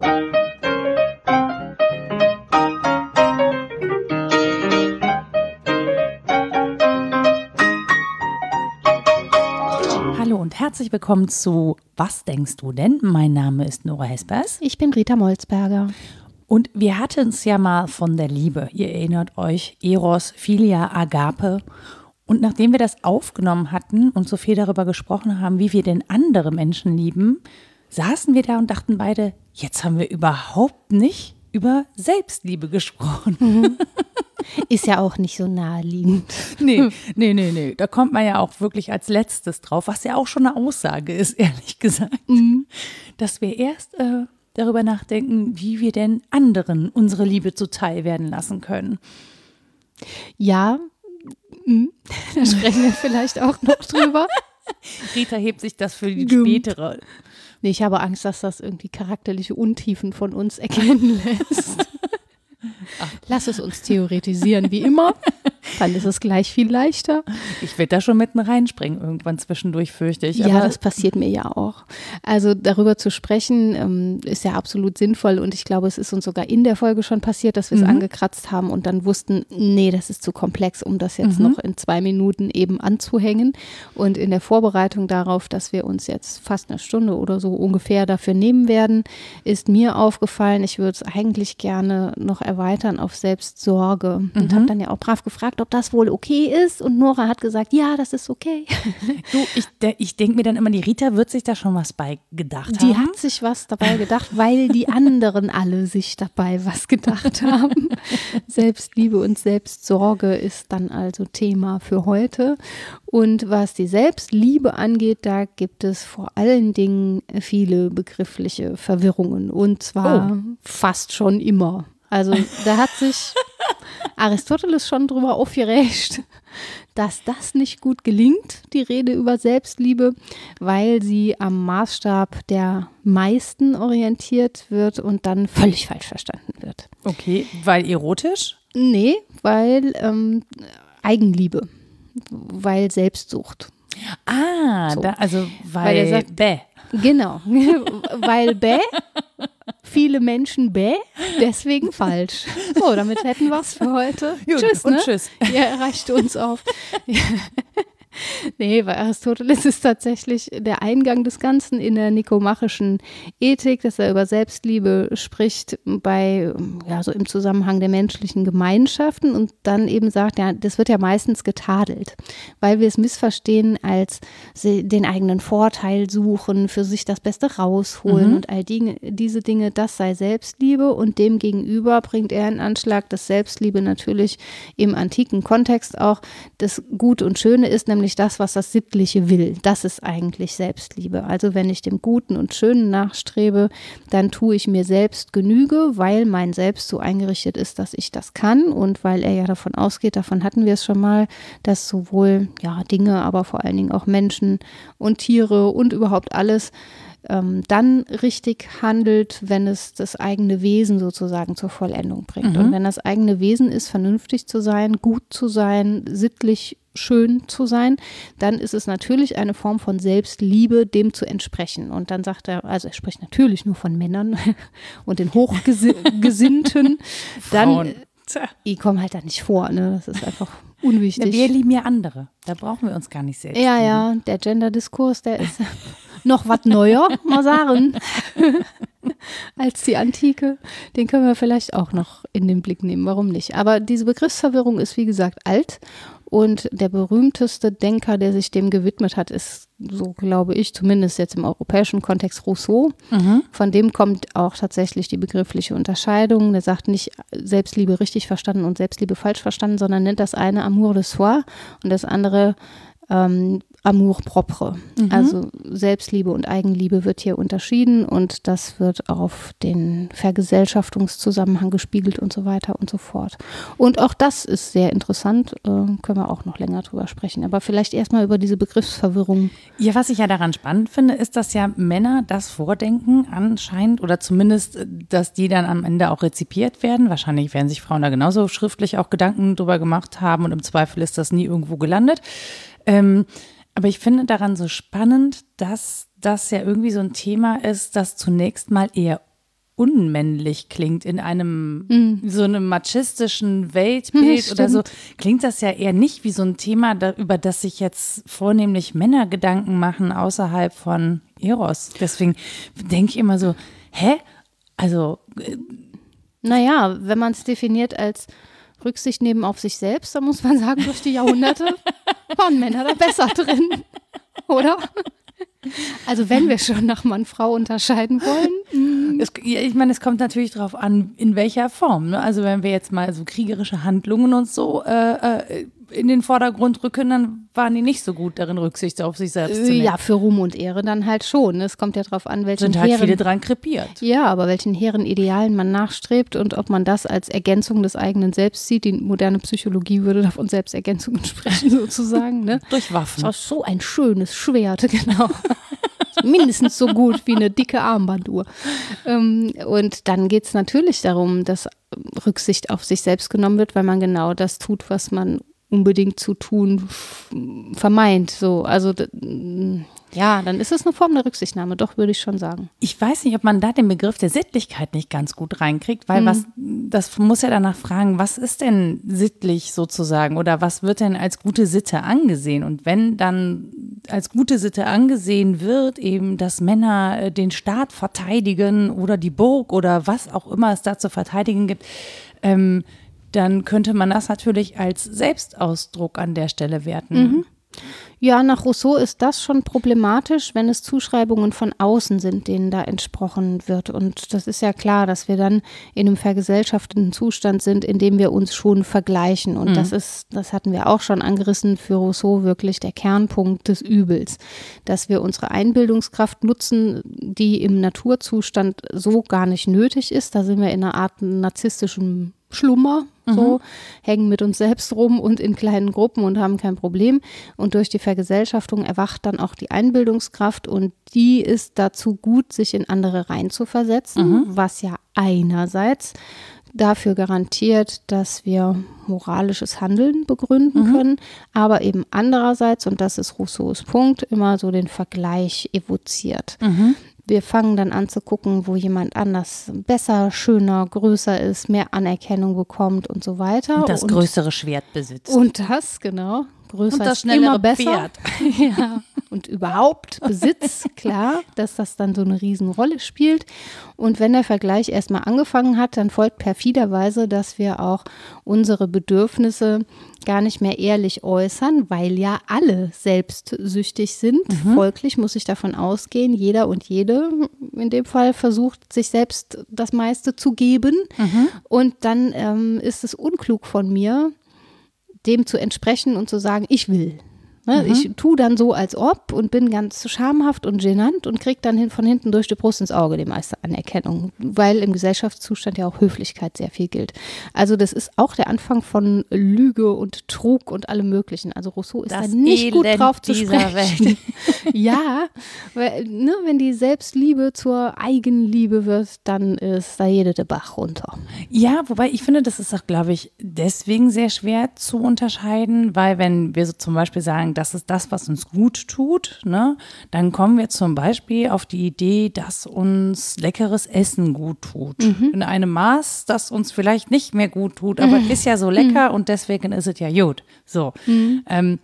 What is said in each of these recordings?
Hallo und herzlich willkommen zu Was denkst du denn? Mein Name ist Nora Hespers. Ich bin Rita Molzberger. Und wir hatten es ja mal von der Liebe. Ihr erinnert euch, Eros, Philia, Agape. Und nachdem wir das aufgenommen hatten und so viel darüber gesprochen haben, wie wir denn andere Menschen lieben, saßen wir da und dachten beide, jetzt haben wir überhaupt nicht über Selbstliebe gesprochen. Mhm. Ist ja auch nicht so naheliegend. Nee, nee, nee, nee. Da kommt man ja auch wirklich als letztes drauf, was ja auch schon eine Aussage ist, ehrlich gesagt. Mhm. Dass wir erst äh, darüber nachdenken, wie wir denn anderen unsere Liebe zuteil werden lassen können. Ja, hm, da sprechen wir vielleicht auch noch drüber. Rita hebt sich das für die spätere. Nee, ich habe Angst, dass das irgendwie charakterliche Untiefen von uns erkennen lässt. Ach. Lass es uns theoretisieren, wie immer. Dann ist es gleich viel leichter. Ich werde da schon mitten reinspringen, irgendwann zwischendurch, fürchte ich. ja, das passiert mir ja auch. Also darüber zu sprechen, ähm, ist ja absolut sinnvoll und ich glaube, es ist uns sogar in der Folge schon passiert, dass wir es mhm. angekratzt haben und dann wussten, nee, das ist zu komplex, um das jetzt mhm. noch in zwei Minuten eben anzuhängen. Und in der Vorbereitung darauf, dass wir uns jetzt fast eine Stunde oder so ungefähr dafür nehmen werden, ist mir aufgefallen, ich würde es eigentlich gerne noch erweitern auf Selbstsorge mhm. und habe dann ja auch brav gefragt, ob das wohl okay ist. Und Nora hat gesagt, ja, das ist okay. Du, ich, ich denke mir dann immer, die Rita wird sich da schon was bei gedacht haben. Die hat sich was dabei gedacht, weil die anderen alle sich dabei was gedacht haben. Selbstliebe und Selbstsorge ist dann also Thema für heute. Und was die Selbstliebe angeht, da gibt es vor allen Dingen viele begriffliche Verwirrungen. Und zwar oh. fast schon immer. Also da hat sich Aristoteles schon drüber aufgeregt, dass das nicht gut gelingt, die Rede über Selbstliebe, weil sie am Maßstab der meisten orientiert wird und dann völlig falsch verstanden wird. Okay, weil erotisch? Nee, weil ähm, Eigenliebe, weil Selbstsucht. Ah, so. da, also weil, weil er sagt, bäh. Genau, weil bäh viele Menschen bäh, deswegen falsch. So, damit hätten wir es für heute. Gut, tschüss. Und ne? tschüss. Ja, reicht uns auf. Nee, bei Aristoteles ist tatsächlich der Eingang des Ganzen in der nikomachischen Ethik, dass er über Selbstliebe spricht bei, ja, so im Zusammenhang der menschlichen Gemeinschaften und dann eben sagt, ja, das wird ja meistens getadelt, weil wir es missverstehen als den eigenen Vorteil suchen, für sich das Beste rausholen mhm. und all die, diese Dinge, das sei Selbstliebe und dem gegenüber bringt er in Anschlag, dass Selbstliebe natürlich im antiken Kontext auch das Gut und Schöne ist, nämlich nämlich das, was das Sittliche will. Das ist eigentlich Selbstliebe. Also wenn ich dem Guten und Schönen nachstrebe, dann tue ich mir selbst Genüge, weil mein Selbst so eingerichtet ist, dass ich das kann und weil er ja davon ausgeht, davon hatten wir es schon mal, dass sowohl ja Dinge, aber vor allen Dingen auch Menschen und Tiere und überhaupt alles ähm, dann richtig handelt, wenn es das eigene Wesen sozusagen zur Vollendung bringt. Mhm. Und wenn das eigene Wesen ist, vernünftig zu sein, gut zu sein, sittlich schön zu sein, dann ist es natürlich eine Form von Selbstliebe, dem zu entsprechen. Und dann sagt er, also er spricht natürlich nur von Männern und den Hochgesinnten. dann, äh, ich komme halt da nicht vor, ne? Das ist einfach unwichtig. Ja, wir lieben ja andere. Da brauchen wir uns gar nicht selbst. Ja, ja, der Gender-Diskurs, der ist noch was neuer, mal sagen, als die Antike. Den können wir vielleicht auch noch in den Blick nehmen. Warum nicht? Aber diese Begriffsverwirrung ist, wie gesagt, alt und der berühmteste Denker, der sich dem gewidmet hat, ist, so glaube ich, zumindest jetzt im europäischen Kontext Rousseau. Mhm. Von dem kommt auch tatsächlich die begriffliche Unterscheidung. Der sagt nicht Selbstliebe richtig verstanden und Selbstliebe falsch verstanden, sondern nennt das eine Amour de soi und das andere ähm, Amour propre. Mhm. Also Selbstliebe und Eigenliebe wird hier unterschieden und das wird auf den Vergesellschaftungszusammenhang gespiegelt und so weiter und so fort. Und auch das ist sehr interessant, äh, können wir auch noch länger drüber sprechen. Aber vielleicht erstmal über diese Begriffsverwirrung. Ja, was ich ja daran spannend finde, ist, dass ja Männer das vordenken anscheinend oder zumindest, äh, dass die dann am Ende auch rezipiert werden. Wahrscheinlich werden sich Frauen da genauso schriftlich auch Gedanken drüber gemacht haben und im Zweifel ist das nie irgendwo gelandet. Ähm, aber ich finde daran so spannend, dass das ja irgendwie so ein Thema ist, das zunächst mal eher unmännlich klingt in einem mm. so einem machistischen Weltbild oder so, klingt das ja eher nicht wie so ein Thema, da, über das sich jetzt vornehmlich Männer Gedanken machen außerhalb von Eros. Deswegen denke ich immer so, hä? Also. Äh, naja, wenn man es definiert als Rücksicht nehmen auf sich selbst, dann muss man sagen, durch die Jahrhunderte waren Männer da besser drin. Oder? Also wenn wir schon nach Mann-Frau unterscheiden wollen. Es, ich meine, es kommt natürlich darauf an, in welcher Form. Ne? Also wenn wir jetzt mal so kriegerische Handlungen und so äh, äh, in den Vordergrund rücken, dann waren die nicht so gut darin, Rücksicht auf sich selbst zu nehmen. Ja, für Ruhm und Ehre dann halt schon. Es kommt ja darauf an, welchen Sind halt Heeren, viele dran krepiert. Ja, aber welchen hehren Idealen man nachstrebt und ob man das als Ergänzung des eigenen Selbst sieht. Die moderne Psychologie würde davon Selbstergänzungen sprechen, sozusagen. Ne? Durch Waffen. Das ist so ein schönes Schwert, genau. mindestens so gut wie eine dicke Armbanduhr. Ähm, und dann geht es natürlich darum, dass Rücksicht auf sich selbst genommen wird, weil man genau das tut, was man unbedingt zu tun vermeint. So, also ja, dann ist es eine Form der Rücksichtnahme, doch würde ich schon sagen. Ich weiß nicht, ob man da den Begriff der Sittlichkeit nicht ganz gut reinkriegt, weil mhm. was, das muss ja danach fragen, was ist denn sittlich sozusagen oder was wird denn als gute Sitte angesehen? Und wenn dann als gute Sitte angesehen wird, eben, dass Männer äh, den Staat verteidigen oder die Burg oder was auch immer es da zu verteidigen gibt, ähm, dann könnte man das natürlich als Selbstausdruck an der Stelle werten. Mhm. Ja, nach Rousseau ist das schon problematisch, wenn es Zuschreibungen von außen sind, denen da entsprochen wird. Und das ist ja klar, dass wir dann in einem vergesellschafteten Zustand sind, in dem wir uns schon vergleichen. Und mhm. das ist, das hatten wir auch schon angerissen, für Rousseau wirklich der Kernpunkt des Übels, dass wir unsere Einbildungskraft nutzen, die im Naturzustand so gar nicht nötig ist. Da sind wir in einer Art narzisstischen Schlummer, so, mhm. hängen mit uns selbst rum und in kleinen Gruppen und haben kein Problem. Und durch die Vergesellschaftung erwacht dann auch die Einbildungskraft und die ist dazu gut, sich in andere reinzuversetzen, mhm. was ja einerseits dafür garantiert, dass wir moralisches Handeln begründen mhm. können, aber eben andererseits, und das ist Rousseaus Punkt, immer so den Vergleich evoziert. Mhm. Wir fangen dann an zu gucken, wo jemand anders besser, schöner, größer ist, mehr Anerkennung bekommt und so weiter. Und das und, größere Schwert besitzt. Und das, genau. Größer und das schnellere immer besser. Pferd. ja. Und überhaupt Besitz, klar, dass das dann so eine Riesenrolle spielt. Und wenn der Vergleich erstmal angefangen hat, dann folgt perfiderweise, dass wir auch unsere Bedürfnisse gar nicht mehr ehrlich äußern, weil ja alle selbstsüchtig sind. Mhm. Folglich muss ich davon ausgehen, jeder und jede in dem Fall versucht, sich selbst das meiste zu geben. Mhm. Und dann ähm, ist es unklug von mir, dem zu entsprechen und zu sagen, ich will. Ne? Mhm. Ich tue dann so, als ob und bin ganz schamhaft und genannt und kriege dann hin, von hinten durch die Brust ins Auge die meiste Anerkennung, weil im Gesellschaftszustand ja auch Höflichkeit sehr viel gilt. Also das ist auch der Anfang von Lüge und Trug und allem Möglichen. Also Rousseau ist das da nicht Elend gut drauf zu sprechen. ja, weil, ne, wenn die Selbstliebe zur Eigenliebe wird, dann ist da jede der Bach runter. Ja, wobei ich finde, das ist auch, glaube ich, deswegen sehr schwer zu unterscheiden, weil wenn wir so zum Beispiel sagen, das ist das, was uns gut tut, ne, dann kommen wir zum Beispiel auf die Idee, dass uns leckeres Essen gut tut. Mhm. In einem Maß, das uns vielleicht nicht mehr gut tut, aber mhm. ist ja so lecker mhm. und deswegen ist es ja gut. So. Mhm. Ähm,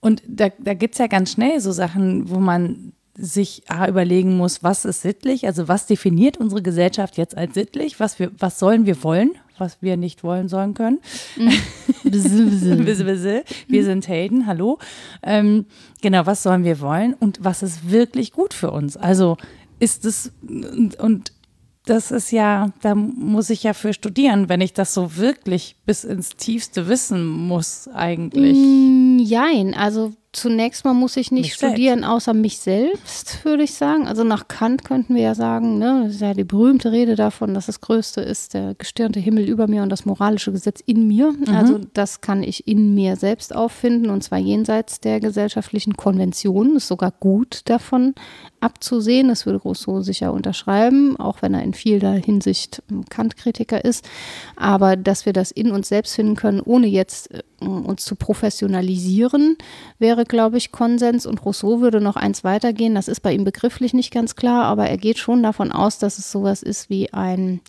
und da, da gibt es ja ganz schnell so Sachen, wo man sich A, überlegen muss, was ist sittlich, also was definiert unsere Gesellschaft jetzt als sittlich, was, wir, was sollen wir wollen, was wir nicht wollen sollen können. Mhm. wir sind Helden, hallo. Ähm, genau, was sollen wir wollen und was ist wirklich gut für uns? Also ist es, und, und das ist ja, da muss ich ja für studieren, wenn ich das so wirklich bis ins Tiefste wissen muss, eigentlich. Mm, jein, also zunächst mal muss ich nicht mich studieren, selbst. außer mich selbst, würde ich sagen. Also nach Kant könnten wir ja sagen, ne, das ist ja die berühmte Rede davon, dass das Größte ist der gestirnte Himmel über mir und das moralische Gesetz in mir. Mhm. Also das kann ich in mir selbst auffinden und zwar jenseits der gesellschaftlichen Konventionen. Ist sogar gut davon abzusehen. Das würde Rousseau sicher unterschreiben, auch wenn er in vieler Hinsicht Kant-Kritiker ist. Aber dass wir das in uns selbst finden können, ohne jetzt äh, uns zu professionalisieren, wäre glaube ich, Konsens und Rousseau würde noch eins weitergehen. Das ist bei ihm begrifflich nicht ganz klar, aber er geht schon davon aus, dass es sowas ist wie ein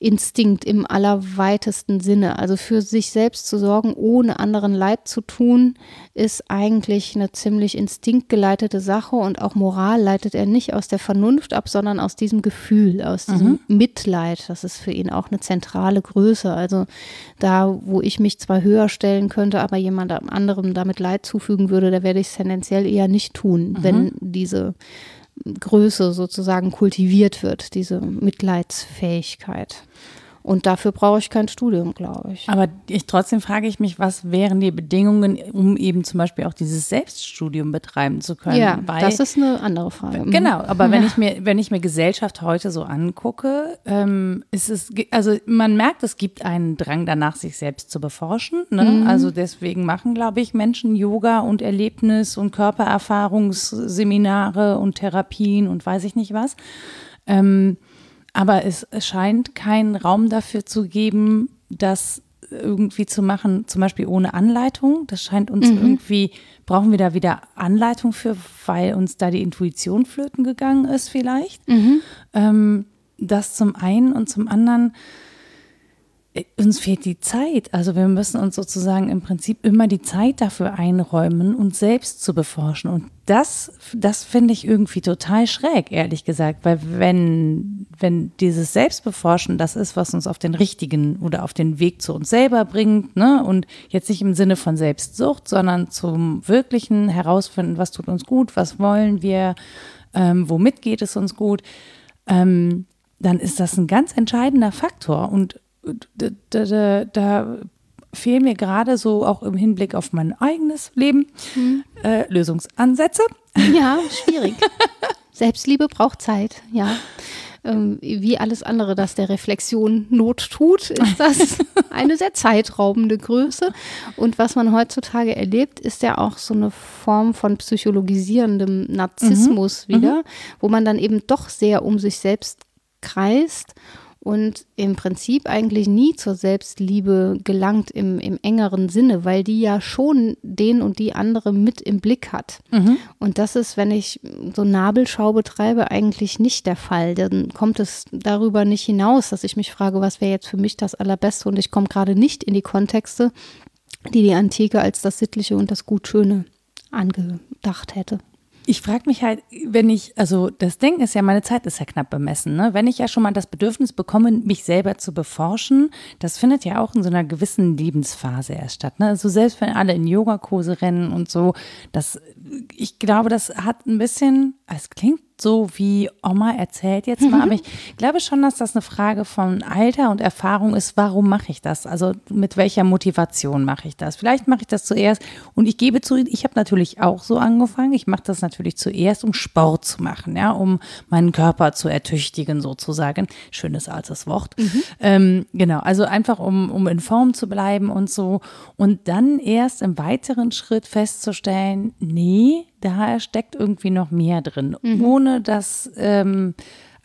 Instinkt im allerweitesten Sinne. Also für sich selbst zu sorgen, ohne anderen Leid zu tun, ist eigentlich eine ziemlich instinktgeleitete Sache und auch Moral leitet er nicht aus der Vernunft ab, sondern aus diesem Gefühl, aus diesem mhm. Mitleid. Das ist für ihn auch eine zentrale Größe. Also da, wo ich mich zwar höher stellen könnte, aber jemand anderem damit Leid zufügen würde, da werde ich es tendenziell eher nicht tun, mhm. wenn diese Größe sozusagen kultiviert wird, diese Mitleidsfähigkeit. Und dafür brauche ich kein Studium, glaube ich. Aber ich, trotzdem frage ich mich, was wären die Bedingungen, um eben zum Beispiel auch dieses Selbststudium betreiben zu können? Ja, Weil, das ist eine andere Frage. Genau, aber wenn ich mir, wenn ich mir Gesellschaft heute so angucke, ähm, ist es, also man merkt, es gibt einen Drang danach, sich selbst zu beforschen. Ne? Mhm. Also deswegen machen, glaube ich, Menschen Yoga und Erlebnis und Körpererfahrungsseminare und Therapien und weiß ich nicht was. Ähm, aber es scheint keinen Raum dafür zu geben, das irgendwie zu machen, zum Beispiel ohne Anleitung. Das scheint uns mhm. irgendwie, brauchen wir da wieder Anleitung für, weil uns da die Intuition flöten gegangen ist vielleicht. Mhm. Ähm, das zum einen und zum anderen uns fehlt die Zeit. Also wir müssen uns sozusagen im Prinzip immer die Zeit dafür einräumen, uns selbst zu beforschen. Und das, das finde ich irgendwie total schräg, ehrlich gesagt, weil wenn, wenn dieses Selbstbeforschen das ist, was uns auf den richtigen oder auf den Weg zu uns selber bringt, ne, und jetzt nicht im Sinne von Selbstsucht, sondern zum wirklichen Herausfinden, was tut uns gut, was wollen wir, ähm, womit geht es uns gut, ähm, dann ist das ein ganz entscheidender Faktor. Und da, da, da fehlen mir gerade so auch im Hinblick auf mein eigenes Leben hm. äh, Lösungsansätze. Ja, schwierig. Selbstliebe braucht Zeit, ja. Ähm, wie alles andere, das der Reflexion Not tut, ist das eine sehr zeitraubende Größe. Und was man heutzutage erlebt, ist ja auch so eine Form von psychologisierendem Narzissmus mhm. wieder, mhm. wo man dann eben doch sehr um sich selbst kreist und im Prinzip eigentlich nie zur Selbstliebe gelangt im, im engeren Sinne, weil die ja schon den und die andere mit im Blick hat. Mhm. Und das ist, wenn ich so Nabelschau betreibe, eigentlich nicht der Fall. Dann kommt es darüber nicht hinaus, dass ich mich frage, was wäre jetzt für mich das Allerbeste und ich komme gerade nicht in die Kontexte, die die Antike als das Sittliche und das Gutschöne angedacht hätte ich frage mich halt, wenn ich, also das Ding ist ja, meine Zeit ist ja knapp bemessen. Ne? Wenn ich ja schon mal das Bedürfnis bekomme, mich selber zu beforschen, das findet ja auch in so einer gewissen Lebensphase erst statt. Ne? Also selbst wenn alle in Yogakurse rennen und so, das, ich glaube, das hat ein bisschen, es klingt so wie Oma erzählt jetzt mal, mhm. aber ich glaube schon, dass das eine Frage von Alter und Erfahrung ist, warum mache ich das? Also mit welcher Motivation mache ich das? Vielleicht mache ich das zuerst und ich gebe zu, ich habe natürlich auch so angefangen. Ich mache das natürlich zuerst, um Sport zu machen, ja, um meinen Körper zu ertüchtigen sozusagen. Schönes altes Wort. Mhm. Ähm, genau, also einfach um, um in Form zu bleiben und so und dann erst im weiteren Schritt festzustellen, nee, da steckt irgendwie noch mehr drin, mhm. ohne dass ähm,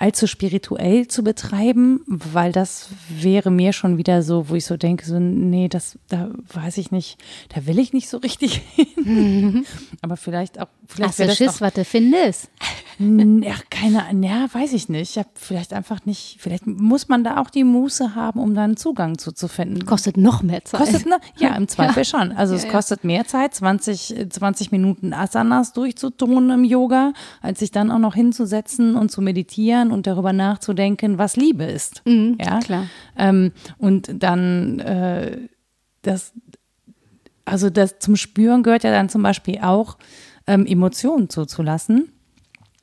allzu spirituell zu betreiben, weil das wäre mir schon wieder so, wo ich so denke, so, nee, das, da weiß ich nicht, da will ich nicht so richtig hin. Aber vielleicht auch, vielleicht Hast du Schiss, was du findest? Ja, keine, ja, weiß ich nicht. Ich habe vielleicht einfach nicht, vielleicht muss man da auch die Muße haben, um da einen Zugang zu, zu finden. Kostet noch mehr Zeit. Kostet, ne, ja, im Zweifel ja. schon. Also ja, es kostet mehr Zeit, 20, 20 Minuten Asanas durchzutun im Yoga, als sich dann auch noch hinzusetzen und zu meditieren und darüber nachzudenken, was Liebe ist. Mhm, ja, klar. Ähm, und dann äh, das, also das zum Spüren gehört ja dann zum Beispiel auch, ähm, Emotionen zuzulassen.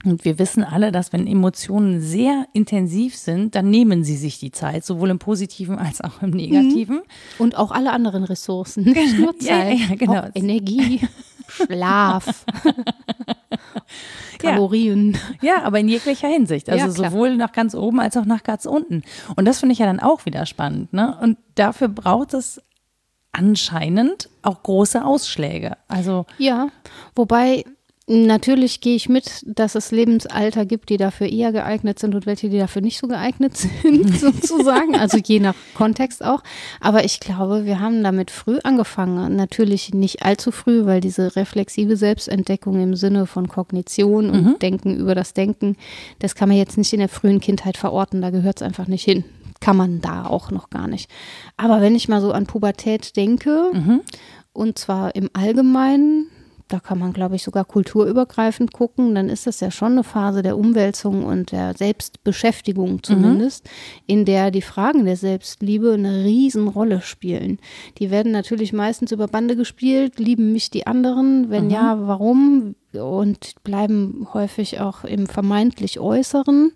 Und wir wissen alle, dass wenn Emotionen sehr intensiv sind, dann nehmen sie sich die Zeit, sowohl im Positiven als auch im Negativen. Mhm. Und auch alle anderen Ressourcen. Nicht nur Zeit, ja, ja, genau. Energie, Schlaf. Kalorien. Ja. ja, aber in jeglicher Hinsicht. Also ja, sowohl nach ganz oben als auch nach ganz unten. Und das finde ich ja dann auch wieder spannend. Ne? Und dafür braucht es anscheinend auch große Ausschläge. Also ja, wobei Natürlich gehe ich mit, dass es Lebensalter gibt, die dafür eher geeignet sind und welche, die dafür nicht so geeignet sind, sozusagen. Also je nach Kontext auch. Aber ich glaube, wir haben damit früh angefangen. Natürlich nicht allzu früh, weil diese reflexive Selbstentdeckung im Sinne von Kognition und mhm. Denken über das Denken, das kann man jetzt nicht in der frühen Kindheit verorten. Da gehört es einfach nicht hin. Kann man da auch noch gar nicht. Aber wenn ich mal so an Pubertät denke, mhm. und zwar im Allgemeinen, da kann man, glaube ich, sogar kulturübergreifend gucken, dann ist das ja schon eine Phase der Umwälzung und der Selbstbeschäftigung zumindest, mhm. in der die Fragen der Selbstliebe eine Riesenrolle spielen. Die werden natürlich meistens über Bande gespielt, lieben mich die anderen, wenn mhm. ja, warum? Und bleiben häufig auch im vermeintlich Äußeren.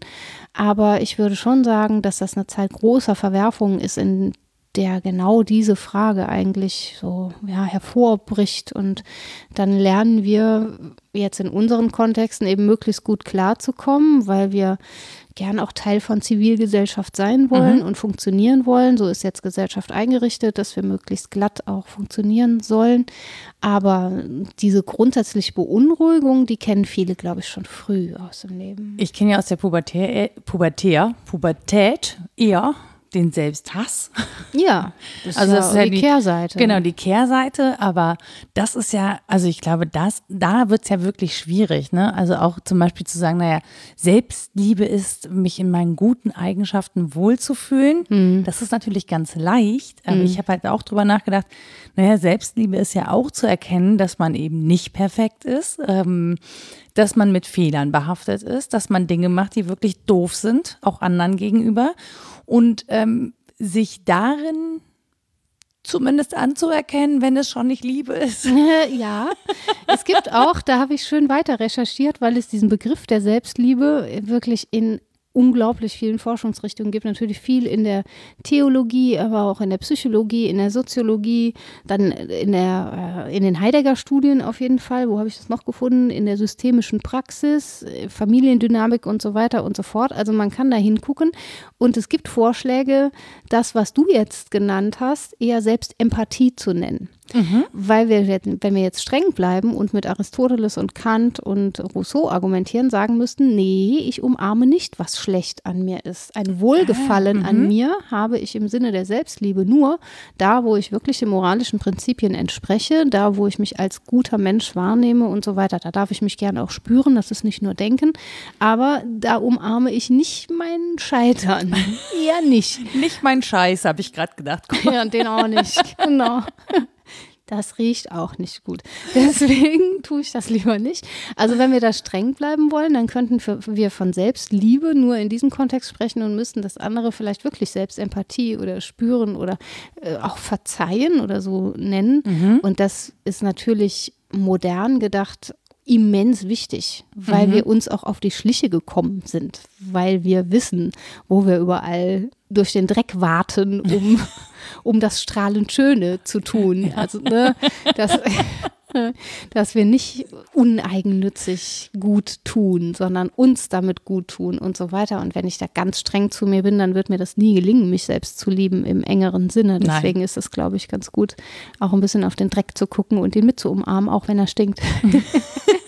Aber ich würde schon sagen, dass das eine Zeit großer Verwerfungen ist, in der genau diese Frage eigentlich so ja, hervorbricht. Und dann lernen wir jetzt in unseren Kontexten eben möglichst gut klarzukommen, weil wir gern auch Teil von Zivilgesellschaft sein wollen mhm. und funktionieren wollen. So ist jetzt Gesellschaft eingerichtet, dass wir möglichst glatt auch funktionieren sollen. Aber diese grundsätzliche Beunruhigung, die kennen viele, glaube ich, schon früh aus dem Leben. Ich kenne ja aus der Pubertät, Pubertät, Pubertät eher den Selbsthass. Ja, das also das ist ja die, die Kehrseite. Genau, die Kehrseite, aber das ist ja, also ich glaube, das, da wird es ja wirklich schwierig, ne? Also auch zum Beispiel zu sagen, naja, Selbstliebe ist, mich in meinen guten Eigenschaften wohlzufühlen. Mhm. Das ist natürlich ganz leicht, aber mhm. ich habe halt auch drüber nachgedacht, naja, Selbstliebe ist ja auch zu erkennen, dass man eben nicht perfekt ist. Ähm, dass man mit Fehlern behaftet ist, dass man Dinge macht, die wirklich doof sind, auch anderen gegenüber. Und ähm, sich darin zumindest anzuerkennen, wenn es schon nicht Liebe ist. ja, es gibt auch, da habe ich schön weiter recherchiert, weil es diesen Begriff der Selbstliebe wirklich in unglaublich vielen Forschungsrichtungen gibt. Natürlich viel in der Theologie, aber auch in der Psychologie, in der Soziologie, dann in, der, äh, in den Heidegger-Studien auf jeden Fall. Wo habe ich das noch gefunden? In der systemischen Praxis, äh, Familiendynamik und so weiter und so fort. Also man kann da hingucken. Und es gibt Vorschläge, das, was du jetzt genannt hast, eher selbst Empathie zu nennen. Mhm. Weil wir, wenn wir jetzt streng bleiben und mit Aristoteles und Kant und Rousseau argumentieren, sagen müssten, nee, ich umarme nicht, was schlecht an mir ist. Ein Wohlgefallen ah, an mhm. mir habe ich im Sinne der Selbstliebe nur da, wo ich wirklich den moralischen Prinzipien entspreche, da, wo ich mich als guter Mensch wahrnehme und so weiter. Da darf ich mich gerne auch spüren, das ist nicht nur denken, aber da umarme ich nicht meinen Scheitern. Eher nicht. Nicht mein Scheiß, habe ich gerade gedacht. Ja, den auch nicht. Genau das riecht auch nicht gut. Deswegen tue ich das lieber nicht. Also wenn wir da streng bleiben wollen, dann könnten wir von Selbstliebe nur in diesem Kontext sprechen und müssten das andere vielleicht wirklich Selbstempathie oder spüren oder äh, auch verzeihen oder so nennen. Mhm. Und das ist natürlich modern gedacht immens wichtig, weil mhm. wir uns auch auf die Schliche gekommen sind, weil wir wissen, wo wir überall durch den Dreck warten, um, um das strahlend Schöne zu tun. Also, ne, das, dass wir nicht uneigennützig gut tun, sondern uns damit gut tun und so weiter. Und wenn ich da ganz streng zu mir bin, dann wird mir das nie gelingen, mich selbst zu lieben im engeren Sinne. Deswegen Nein. ist es, glaube ich, ganz gut, auch ein bisschen auf den Dreck zu gucken und ihn mit zu umarmen, auch wenn er stinkt.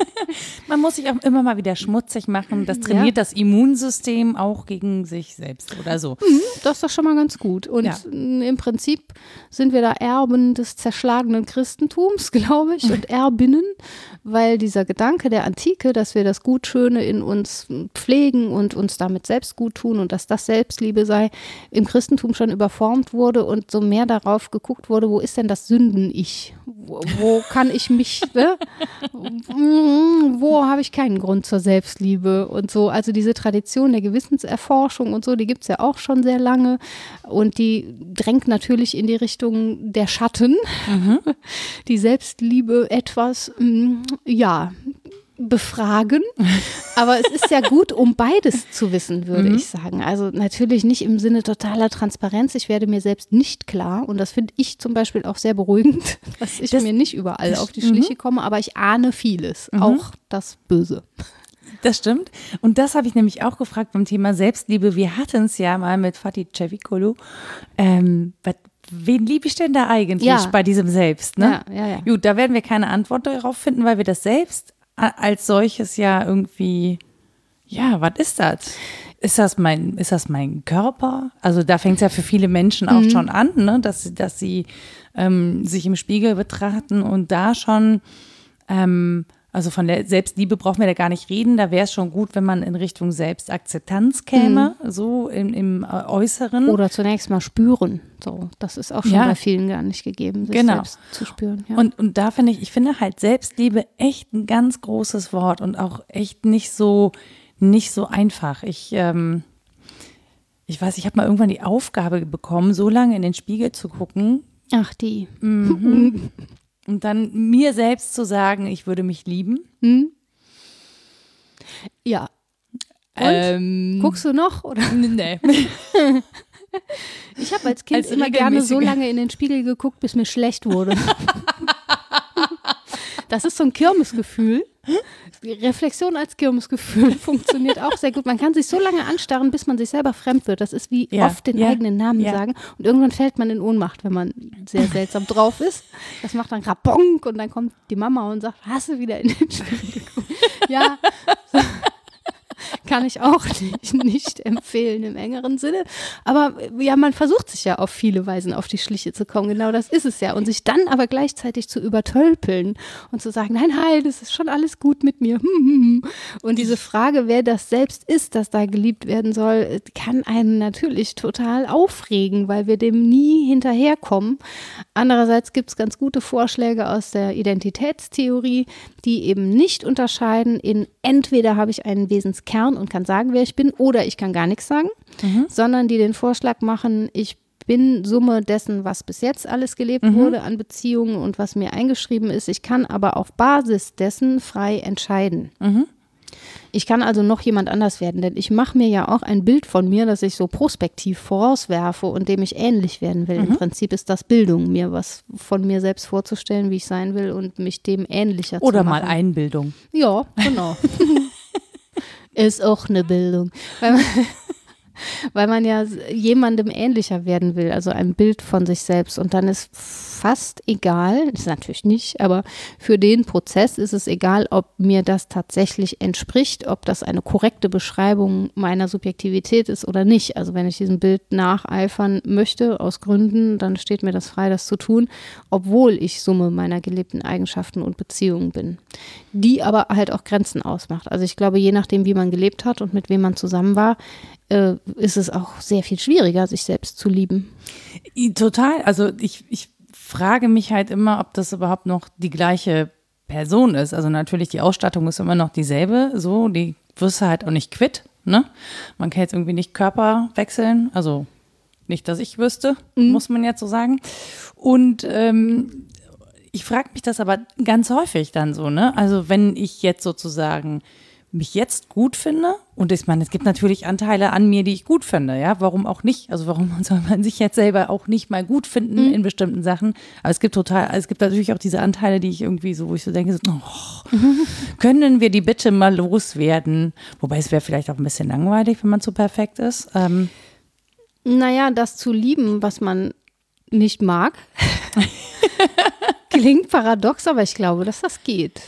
Man muss sich auch immer mal wieder schmutzig machen. Das trainiert ja. das Immunsystem auch gegen sich selbst oder so. Mhm, das ist doch schon mal ganz gut. Und ja. im Prinzip sind wir da Erben des zerschlagenen Christentums, glaube ich, und Erbinnen, weil dieser Gedanke der Antike, dass wir das Gutschöne in uns pflegen und uns damit selbst gut tun und dass das Selbstliebe sei, im Christentum schon überformt wurde und so mehr darauf geguckt wurde, wo ist denn das Sünden-Ich? Wo, wo kann ich mich, ne? wo habe ich keinen Grund zur Selbstliebe und so. Also diese Tradition der Gewissenserforschung und so, die gibt es ja auch schon sehr lange und die drängt natürlich in die Richtung der Schatten, mhm. die Selbstliebe etwas, mm, ja, befragen. Aber es ist ja gut, um beides zu wissen, würde mhm. ich sagen. Also natürlich nicht im Sinne totaler Transparenz. Ich werde mir selbst nicht klar. Und das finde ich zum Beispiel auch sehr beruhigend, dass ich das, mir nicht überall auf die Schliche mhm. komme. Aber ich ahne vieles, mhm. auch das Böse. Das stimmt. Und das habe ich nämlich auch gefragt beim Thema Selbstliebe. Wir hatten es ja mal mit Fatih Cevikolo. Ähm, wen liebe ich denn da eigentlich ja. bei diesem Selbst? Ne? Ja, ja, ja. Gut, da werden wir keine Antwort darauf finden, weil wir das selbst als solches ja irgendwie, ja, was ist das? Ist das mein, ist das mein Körper? Also da fängt es ja für viele Menschen auch mhm. schon an, ne? dass, dass sie ähm, sich im Spiegel betrachten und da schon ähm, also von der Selbstliebe brauchen wir da gar nicht reden. Da wäre es schon gut, wenn man in Richtung Selbstakzeptanz käme, mhm. so im, im, äh, Äußeren. Oder zunächst mal spüren. So, das ist auch schon ja. bei vielen gar nicht gegeben, sich genau. selbst zu spüren. Ja. Und, und da finde ich, ich finde halt Selbstliebe echt ein ganz großes Wort und auch echt nicht so, nicht so einfach. Ich, ähm, ich weiß, ich habe mal irgendwann die Aufgabe bekommen, so lange in den Spiegel zu gucken. Ach, die. Mhm. Und dann mir selbst zu sagen, ich würde mich lieben. Hm? Ja. Ähm, Guckst du noch? Oder? Nee. ich habe als Kind als immer gerne so lange in den Spiegel geguckt, bis mir schlecht wurde. das ist so ein Kirmesgefühl. Die Reflexion als Kirmesgefühl funktioniert auch sehr gut. Man kann sich so lange anstarren, bis man sich selber fremd wird. Das ist wie ja, oft den ja, eigenen Namen ja. sagen. Und irgendwann fällt man in Ohnmacht, wenn man sehr seltsam drauf ist. Das macht dann Rabonk und dann kommt die Mama und sagt, hast du wieder in den Spiegel geguckt? ja. So kann ich auch nicht, nicht, empfehlen im engeren Sinne. Aber ja, man versucht sich ja auf viele Weisen auf die Schliche zu kommen. Genau das ist es ja. Und sich dann aber gleichzeitig zu übertölpeln und zu sagen, nein, nein, das ist schon alles gut mit mir. Und diese Frage, wer das selbst ist, das da geliebt werden soll, kann einen natürlich total aufregen, weil wir dem nie hinterherkommen. Andererseits gibt es ganz gute Vorschläge aus der Identitätstheorie, die eben nicht unterscheiden in entweder habe ich einen Wesenskern und kann sagen, wer ich bin, oder ich kann gar nichts sagen, mhm. sondern die den Vorschlag machen, ich bin Summe dessen, was bis jetzt alles gelebt mhm. wurde an Beziehungen und was mir eingeschrieben ist. Ich kann aber auf Basis dessen frei entscheiden. Mhm. Ich kann also noch jemand anders werden, denn ich mache mir ja auch ein Bild von mir, das ich so prospektiv vorauswerfe und dem ich ähnlich werden will. Mhm. Im Prinzip ist das Bildung, mir was von mir selbst vorzustellen, wie ich sein will und mich dem ähnlicher Oder zu machen. Oder mal Einbildung. Ja, genau. ist auch eine Bildung. Weil man, ja jemandem ähnlicher werden will, also ein Bild von sich selbst. Und dann ist fast egal, ist natürlich nicht, aber für den Prozess ist es egal, ob mir das tatsächlich entspricht, ob das eine korrekte Beschreibung meiner Subjektivität ist oder nicht. Also wenn ich diesem Bild nacheifern möchte, aus Gründen, dann steht mir das frei, das zu tun, obwohl ich Summe meiner gelebten Eigenschaften und Beziehungen bin, die aber halt auch Grenzen ausmacht. Also ich glaube, je nachdem, wie man gelebt hat und mit wem man zusammen war, äh, ist es auch sehr viel schwieriger, sich selbst zu lieben. Total. Also ich, ich frage mich halt immer, ob das überhaupt noch die gleiche Person ist. Also natürlich, die Ausstattung ist immer noch dieselbe, so, die wirst du halt auch nicht quitt, ne? Man kann jetzt irgendwie nicht Körper wechseln, also nicht, dass ich wüsste, mhm. muss man jetzt so sagen. Und ähm, ich frage mich das aber ganz häufig dann so, ne? Also wenn ich jetzt sozusagen mich jetzt gut finde. Und ich meine, es gibt natürlich Anteile an mir, die ich gut finde, ja. Warum auch nicht? Also warum soll man sich jetzt selber auch nicht mal gut finden mhm. in bestimmten Sachen? Aber es gibt total, es gibt natürlich auch diese Anteile, die ich irgendwie so, wo ich so denke, so, oh, können wir die bitte mal loswerden? Wobei es wäre vielleicht auch ein bisschen langweilig, wenn man so perfekt ist. Ähm, naja, das zu lieben, was man nicht mag, klingt paradox, aber ich glaube, dass das geht.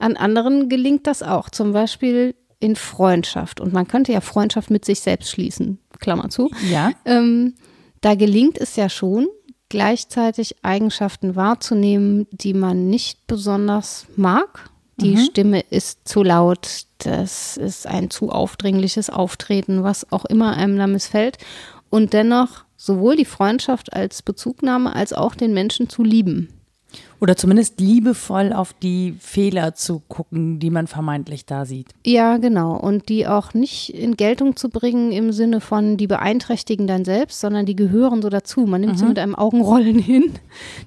An anderen gelingt das auch, zum Beispiel in Freundschaft. Und man könnte ja Freundschaft mit sich selbst schließen, Klammer zu. Ja. Ähm, da gelingt es ja schon, gleichzeitig Eigenschaften wahrzunehmen, die man nicht besonders mag. Die mhm. Stimme ist zu laut, das ist ein zu aufdringliches Auftreten, was auch immer einem da missfällt. Und dennoch sowohl die Freundschaft als Bezugnahme als auch den Menschen zu lieben. Oder zumindest liebevoll auf die Fehler zu gucken, die man vermeintlich da sieht. Ja, genau. Und die auch nicht in Geltung zu bringen im Sinne von, die beeinträchtigen dein Selbst, sondern die gehören so dazu. Man nimmt mhm. sie mit einem Augenrollen hin.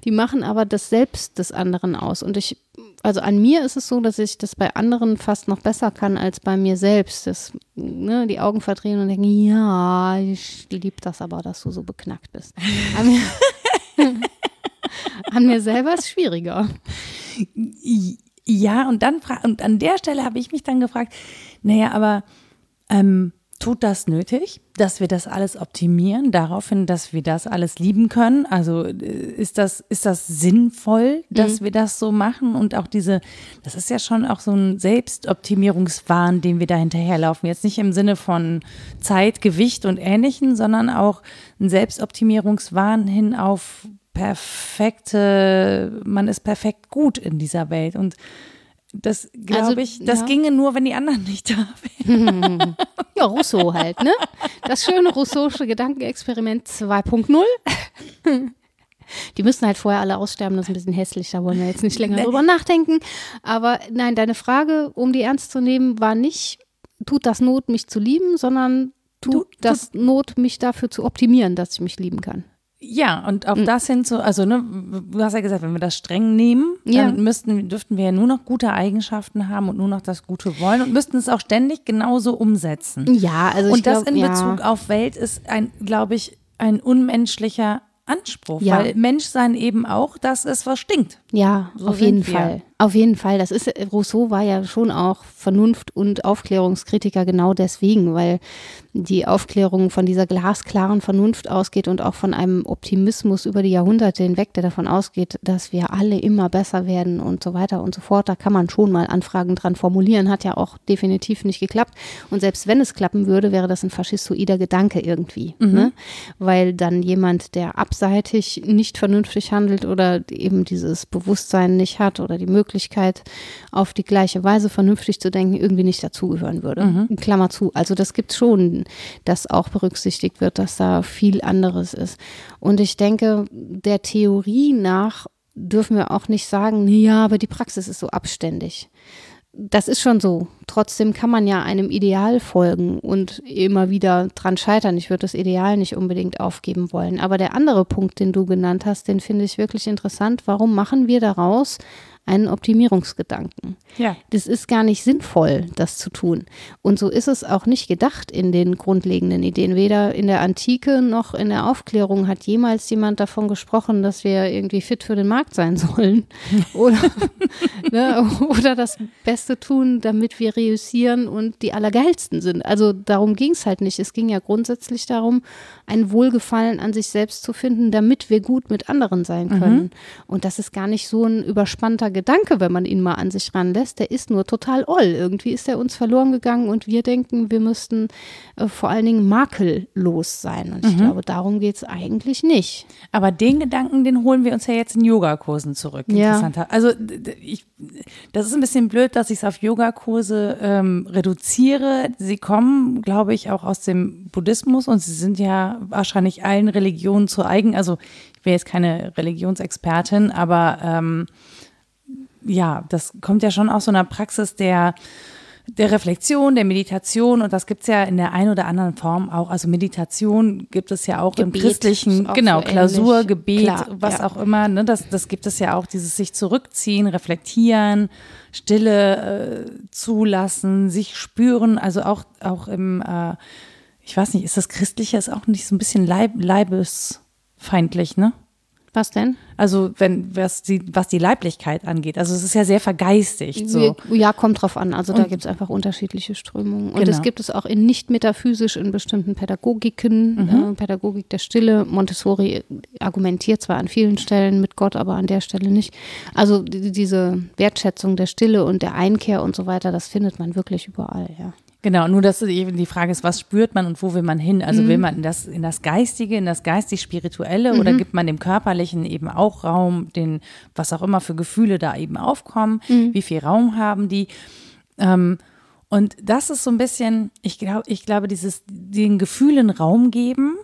Die machen aber das Selbst des anderen aus. Und ich, also an mir ist es so, dass ich das bei anderen fast noch besser kann als bei mir selbst. Das, ne, die Augen verdrehen und denken, ja, ich liebe das aber, dass du so beknackt bist. An mir selber ist schwieriger. Ja, und dann und an der Stelle habe ich mich dann gefragt, naja, aber ähm, tut das nötig, dass wir das alles optimieren, daraufhin, dass wir das alles lieben können? Also äh, ist das, ist das sinnvoll, dass mhm. wir das so machen? Und auch diese, das ist ja schon auch so ein Selbstoptimierungswahn, den wir da hinterherlaufen. Jetzt nicht im Sinne von Zeit, Gewicht und Ähnlichem, sondern auch ein Selbstoptimierungswahn hin auf perfekte, man ist perfekt gut in dieser Welt. Und das glaube also, ich, das ja. ginge nur, wenn die anderen nicht da wären. ja, Rousseau halt, ne? Das schöne Rousseausche Gedankenexperiment 2.0. Die müssen halt vorher alle aussterben, das ist ein bisschen hässlich, da wollen wir jetzt nicht länger drüber nachdenken. Aber nein, deine Frage, um die ernst zu nehmen, war nicht, tut das Not, mich zu lieben, sondern tut du, das Not, mich dafür zu optimieren, dass ich mich lieben kann. Ja, und auf mhm. das hin zu, also ne, du hast ja gesagt, wenn wir das streng nehmen, ja. dann müssten, dürften wir ja nur noch gute Eigenschaften haben und nur noch das Gute wollen und müssten es auch ständig genauso umsetzen. Ja, also Und das glaub, in Bezug ja. auf Welt ist ein, glaube ich, ein unmenschlicher Anspruch, ja. weil Menschsein eben auch das ist, was stinkt. Ja, so auf jeden wir. Fall. Auf jeden Fall. Das ist, Rousseau war ja schon auch Vernunft- und Aufklärungskritiker genau deswegen, weil die Aufklärung von dieser glasklaren Vernunft ausgeht und auch von einem Optimismus über die Jahrhunderte hinweg, der davon ausgeht, dass wir alle immer besser werden und so weiter und so fort. Da kann man schon mal Anfragen dran formulieren, hat ja auch definitiv nicht geklappt. Und selbst wenn es klappen würde, wäre das ein faschistoider Gedanke irgendwie. Mhm. Ne? Weil dann jemand, der abseitig nicht vernünftig handelt oder eben dieses Bewusstsein nicht hat oder die Möglichkeit, auf die gleiche Weise vernünftig zu denken, irgendwie nicht dazugehören würde. Mhm. Klammer zu. Also das gibt schon dass auch berücksichtigt wird, dass da viel anderes ist. Und ich denke, der Theorie nach dürfen wir auch nicht sagen, ja, aber die Praxis ist so abständig. Das ist schon so. Trotzdem kann man ja einem Ideal folgen und immer wieder dran scheitern. Ich würde das Ideal nicht unbedingt aufgeben wollen. Aber der andere Punkt, den du genannt hast, den finde ich wirklich interessant. Warum machen wir daraus einen Optimierungsgedanken. Ja. Das ist gar nicht sinnvoll, das zu tun. Und so ist es auch nicht gedacht in den grundlegenden Ideen. Weder in der Antike noch in der Aufklärung hat jemals jemand davon gesprochen, dass wir irgendwie fit für den Markt sein sollen. Oder, ne, oder das Beste tun, damit wir reüssieren und die Allergeilsten sind. Also darum ging es halt nicht. Es ging ja grundsätzlich darum, ein Wohlgefallen an sich selbst zu finden, damit wir gut mit anderen sein können. Mhm. Und das ist gar nicht so ein überspannter Gedanke, wenn man ihn mal an sich ranlässt. Der ist nur total oll. Irgendwie ist er uns verloren gegangen und wir denken, wir müssten äh, vor allen Dingen makellos sein. Und ich mhm. glaube, darum geht es eigentlich nicht. Aber den Gedanken, den holen wir uns ja jetzt in Yogakursen zurück. Ja. Interessanter. Also ich, das ist ein bisschen blöd, dass ich es auf Yogakurse ähm, reduziere. Sie kommen, glaube ich, auch aus dem Buddhismus und sie sind ja wahrscheinlich allen Religionen zu eigen. Also ich bin jetzt keine Religionsexpertin, aber ähm, ja, das kommt ja schon aus so einer Praxis der der Reflexion, der Meditation und das gibt es ja in der einen oder anderen Form auch. Also Meditation gibt es ja auch Gebet, im christlichen, auch genau, so Klausur, ähnlich. Gebet, Klar, was ja. auch immer. Ne, das, das gibt es ja auch, dieses sich zurückziehen, reflektieren, Stille äh, zulassen, sich spüren. Also auch, auch im, äh, ich weiß nicht, ist das Christliche ist auch nicht so ein bisschen Leib, leibesfeindlich, ne? Was denn? Also wenn was die, was die Leiblichkeit angeht. Also es ist ja sehr vergeistigt. So. Ja, kommt drauf an. Also und, da gibt es einfach unterschiedliche Strömungen. Und genau. es gibt es auch in nicht metaphysisch in bestimmten Pädagogiken, mhm. äh, Pädagogik der Stille. Montessori argumentiert zwar an vielen Stellen mit Gott, aber an der Stelle nicht. Also die, diese Wertschätzung der Stille und der Einkehr und so weiter, das findet man wirklich überall, ja. Genau, nur dass eben die Frage ist, was spürt man und wo will man hin? Also mhm. will man in das, in das Geistige, in das geistig-spirituelle mhm. oder gibt man dem Körperlichen eben auch Raum, den, was auch immer für Gefühle da eben aufkommen, mhm. wie viel Raum haben die? Ähm, und das ist so ein bisschen, ich glaube, ich glaube, dieses, den Gefühlen Raum geben,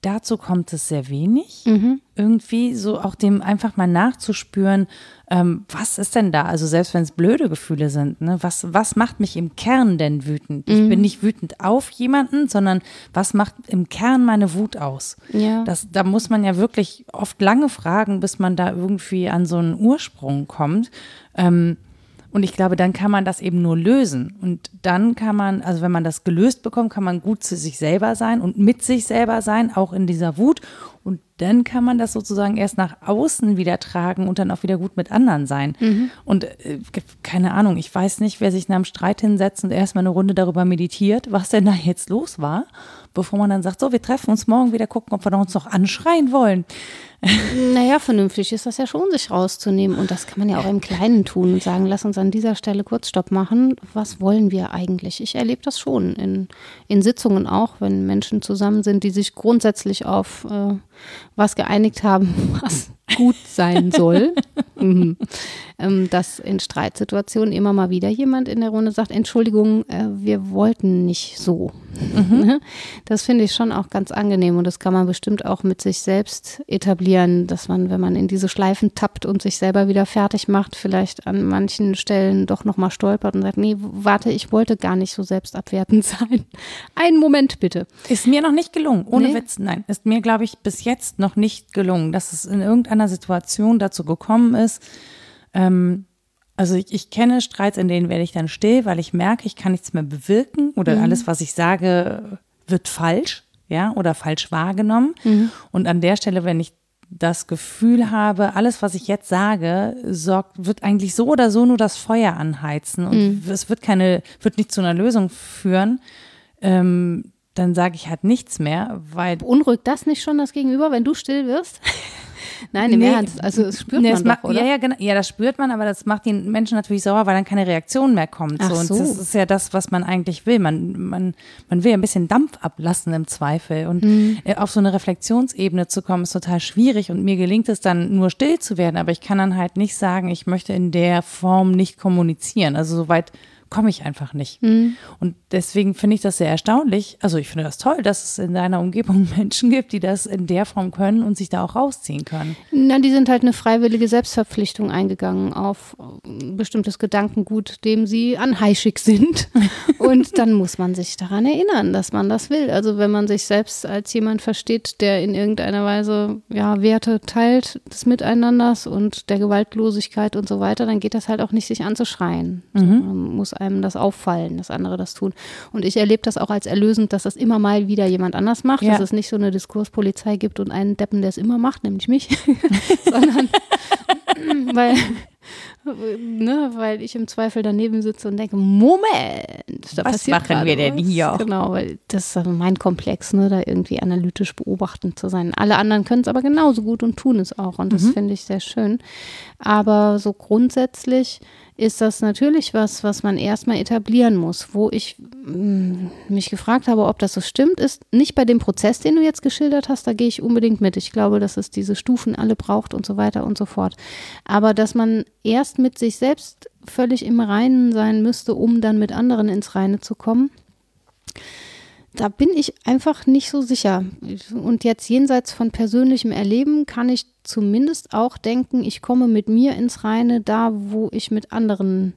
dazu kommt es sehr wenig. Mhm. Irgendwie so auch dem einfach mal nachzuspüren, ähm, was ist denn da? Also selbst wenn es blöde Gefühle sind, ne, was, was macht mich im Kern denn wütend? Ich mhm. bin nicht wütend auf jemanden, sondern was macht im Kern meine Wut aus? Ja. Das, da muss man ja wirklich oft lange fragen, bis man da irgendwie an so einen Ursprung kommt. Ähm, Und ich glaube, dann kann man das eben nur lösen. Und dann kann man, also wenn man das gelöst bekommt, kann man gut zu sich selber sein und mit sich selber sein, auch in dieser Wut. Und dann kann man das sozusagen erst nach außen wieder tragen und dann auch wieder gut mit anderen sein. Mhm. Und äh, keine Ahnung, ich weiß nicht, wer sich nach einem Streit hinsetzt und erstmal eine Runde darüber meditiert, was denn da jetzt los war, bevor man dann sagt, so, wir treffen uns morgen wieder, gucken, ob wir uns noch anschreien wollen. Naja, vernünftig ist das ja schon, sich rauszunehmen. Und das kann man ja auch im Kleinen tun und sagen, lass uns an dieser Stelle Kurzstopp machen. Was wollen wir eigentlich? Ich erlebe das schon in, in Sitzungen auch, wenn Menschen zusammen sind, die sich grundsätzlich auf äh, was geeinigt haben, was gut sein soll. mhm. ähm, dass in Streitsituationen immer mal wieder jemand in der Runde sagt, Entschuldigung, äh, wir wollten nicht so. Mhm. Das finde ich schon auch ganz angenehm und das kann man bestimmt auch mit sich selbst etablieren, dass man, wenn man in diese Schleifen tappt und sich selber wieder fertig macht, vielleicht an manchen Stellen doch nochmal stolpert und sagt, nee, warte, ich wollte gar nicht so selbstabwertend sein. Einen Moment bitte. Ist mir noch nicht gelungen, ohne nee. Witz, nein. Ist mir, glaube ich, bis jetzt noch nicht gelungen, dass es in irgendeiner Situation dazu gekommen ist, ähm, also ich, ich, kenne Streits, in denen werde ich dann still, weil ich merke, ich kann nichts mehr bewirken oder mhm. alles, was ich sage, wird falsch, ja, oder falsch wahrgenommen. Mhm. Und an der Stelle, wenn ich das Gefühl habe, alles, was ich jetzt sage, sorgt, wird eigentlich so oder so nur das Feuer anheizen und mhm. es wird keine, wird nicht zu einer Lösung führen, ähm, dann sage ich halt nichts mehr, weil. Beunruhigt das nicht schon das Gegenüber, wenn du still wirst? Nein, im nee, Ernst. Also das spürt nee, man doch, oder? Ja, ja, genau. Ja, das spürt man, aber das macht den Menschen natürlich sauer, weil dann keine Reaktion mehr kommt. Ach so. Und das ist ja das, was man eigentlich will. Man, man, man will ein bisschen Dampf ablassen im Zweifel. Und mhm. auf so eine Reflexionsebene zu kommen, ist total schwierig. Und mir gelingt es dann nur still zu werden. Aber ich kann dann halt nicht sagen, ich möchte in der Form nicht kommunizieren. Also soweit komme ich einfach nicht. Mhm. Und deswegen finde ich das sehr erstaunlich. Also ich finde das toll, dass es in deiner Umgebung Menschen gibt, die das in der Form können und sich da auch rausziehen können. Na, die sind halt eine freiwillige Selbstverpflichtung eingegangen auf ein bestimmtes Gedankengut, dem sie anheischig sind. und dann muss man sich daran erinnern, dass man das will. Also wenn man sich selbst als jemand versteht, der in irgendeiner Weise ja, Werte teilt des Miteinanders und der Gewaltlosigkeit und so weiter, dann geht das halt auch nicht, sich anzuschreien. Mhm. man muss einem das auffallen, dass andere das tun. Und ich erlebe das auch als erlösend, dass das immer mal wieder jemand anders macht, ja. dass es nicht so eine Diskurspolizei gibt und einen Deppen, der es immer macht, nämlich mich, sondern weil ne, weil ich im Zweifel daneben sitze und denke, Moment, da was machen wir denn hier? Genau, weil das ist mein Komplex, ne, da irgendwie analytisch beobachtend zu sein. Alle anderen können es aber genauso gut und tun es auch und das mhm. finde ich sehr schön. Aber so grundsätzlich ist das natürlich was, was man erstmal etablieren muss. Wo ich mm, mich gefragt habe, ob das so stimmt, ist nicht bei dem Prozess, den du jetzt geschildert hast, da gehe ich unbedingt mit. Ich glaube, dass es diese Stufen alle braucht und so weiter und so fort. Aber dass man erst mit sich selbst völlig im Reinen sein müsste, um dann mit anderen ins Reine zu kommen da bin ich einfach nicht so sicher. Und jetzt jenseits von persönlichem Erleben kann ich zumindest auch denken, ich komme mit mir ins Reine, da wo ich mit anderen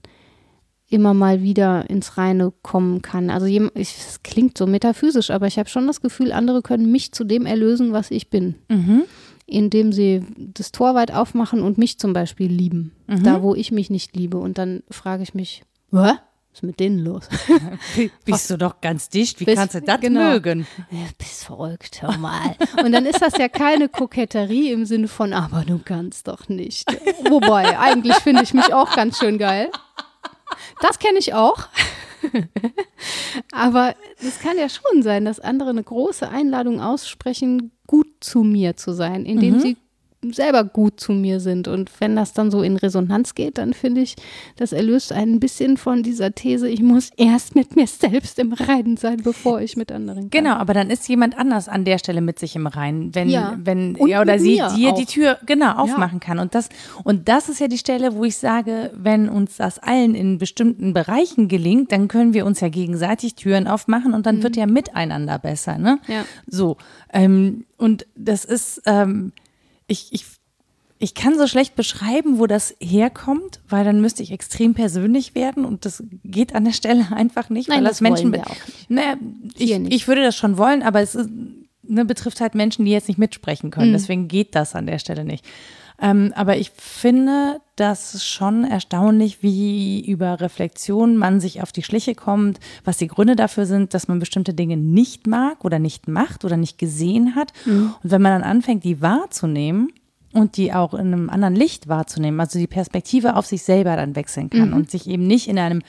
immer mal wieder ins Reine kommen kann. Also es klingt so metaphysisch, aber ich habe schon das Gefühl, andere können mich zu dem erlösen, was ich bin. Mhm. Indem sie das Tor weit aufmachen und mich zum Beispiel lieben. Mhm. Da, wo ich mich nicht liebe. Und dann frage ich mich, Hä? Ist mit denen los? bist du doch ganz dicht, wie bist, kannst du das genau. mögen? Ja, bist verrückt, hör mal. Und dann ist das ja keine Koketterie im Sinne von, aber du kannst doch nicht. Wobei, eigentlich finde ich mich auch ganz schön geil. Das kenne ich auch. aber es kann ja schon sein, dass andere eine große Einladung aussprechen, gut zu mir zu sein, indem mhm. sie selber gut zu mir sind. Und wenn das dann so in Resonanz geht, dann finde ich, das erlöst ein bisschen von dieser These, ich muss erst mit mir selbst im Reinen sein, bevor ich mit anderen kann. Genau, aber dann ist jemand anders an der Stelle mit sich im Reinen, wenn, ja. wenn er oder sie dir auch. die Tür genau aufmachen ja. kann. Und das, und das ist ja die Stelle, wo ich sage, wenn uns das allen in bestimmten Bereichen gelingt, dann können wir uns ja gegenseitig Türen aufmachen und dann mhm. wird ja miteinander besser. Ne? Ja. So. Ähm, und das ist, ähm, ich, ich, ich kann so schlecht beschreiben, wo das herkommt, weil dann müsste ich extrem persönlich werden und das geht an der Stelle einfach nicht, Nein, weil das, das Menschen. Wir auch nicht. Naja, ich, ich würde das schon wollen, aber es ist, ne, betrifft halt Menschen, die jetzt nicht mitsprechen können. Mhm. Deswegen geht das an der Stelle nicht. Ähm, aber ich finde das schon erstaunlich, wie über Reflexion man sich auf die Schliche kommt, was die Gründe dafür sind, dass man bestimmte Dinge nicht mag oder nicht macht oder nicht gesehen hat. Mhm. Und wenn man dann anfängt, die wahrzunehmen, und die auch in einem anderen Licht wahrzunehmen, also die Perspektive auf sich selber dann wechseln kann mhm. und sich eben nicht in einem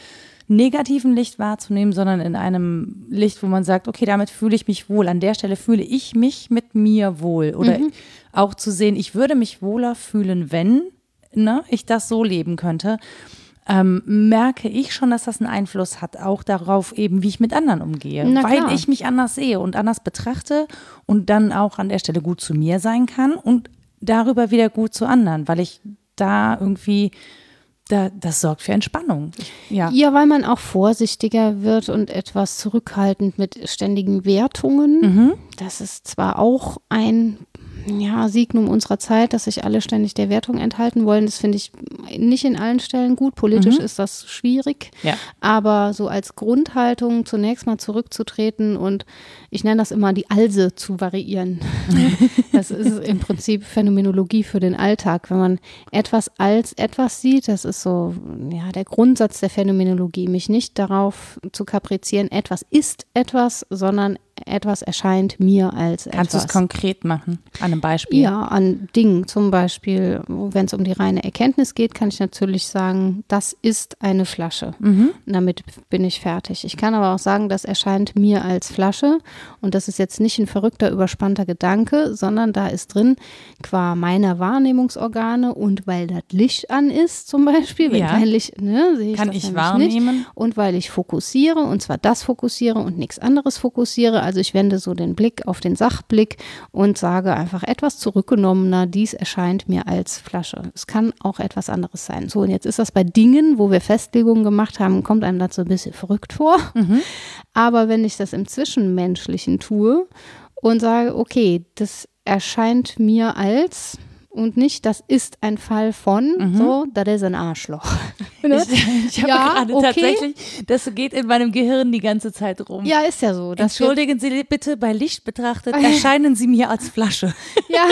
negativen Licht wahrzunehmen, sondern in einem Licht, wo man sagt, okay, damit fühle ich mich wohl. An der Stelle fühle ich mich mit mir wohl. Oder mhm. Auch zu sehen, ich würde mich wohler fühlen, wenn ne, ich das so leben könnte. Ähm, merke ich schon, dass das einen Einfluss hat, auch darauf eben, wie ich mit anderen umgehe, weil ich mich anders sehe und anders betrachte und dann auch an der Stelle gut zu mir sein kann und darüber wieder gut zu anderen, weil ich da irgendwie da, das sorgt für Entspannung. Ja. ja, weil man auch vorsichtiger wird und etwas zurückhaltend mit ständigen Wertungen. Mhm. Das ist zwar auch ein ja, Signum unserer Zeit, dass sich alle ständig der Wertung enthalten wollen. Das finde ich nicht in allen Stellen gut. Politisch mhm. ist das schwierig. Ja. Aber so als Grundhaltung zunächst mal zurückzutreten und ich nenne das immer die Alse zu variieren. das ist im Prinzip Phänomenologie für den Alltag. Wenn man etwas als etwas sieht, das ist so ja, der Grundsatz der Phänomenologie, mich nicht darauf zu kaprizieren, etwas ist etwas, sondern etwas erscheint mir als etwas. Kannst du es konkret machen, an einem Beispiel? Ja, an Dingen zum Beispiel. Wenn es um die reine Erkenntnis geht, kann ich natürlich sagen, das ist eine Flasche. Mhm. Damit bin ich fertig. Ich kann aber auch sagen, das erscheint mir als Flasche und das ist jetzt nicht ein verrückter, überspannter Gedanke, sondern da ist drin, qua meiner Wahrnehmungsorgane und weil das Licht an ist zum Beispiel, wenn ja. kein Licht, ne, sehe ich kann das ich wahrnehmen. Nicht. Und weil ich fokussiere und zwar das fokussiere und nichts anderes fokussiere, also ich wende so den Blick auf den Sachblick und sage einfach etwas zurückgenommener, dies erscheint mir als Flasche. Es kann auch etwas anderes sein. So, und jetzt ist das bei Dingen, wo wir Festlegungen gemacht haben, kommt einem das so ein bisschen verrückt vor. Mhm. Aber wenn ich das im Zwischenmenschlichen tue und sage, okay, das erscheint mir als und nicht, das ist ein Fall von, mhm. so, das ist ein Arschloch. ne? Ich, ich habe ja, gerade okay. tatsächlich, das geht in meinem Gehirn die ganze Zeit rum. Ja, ist ja so. Entschuldigen Sie bitte, bei Licht betrachtet erscheinen Sie mir als Flasche. Ja,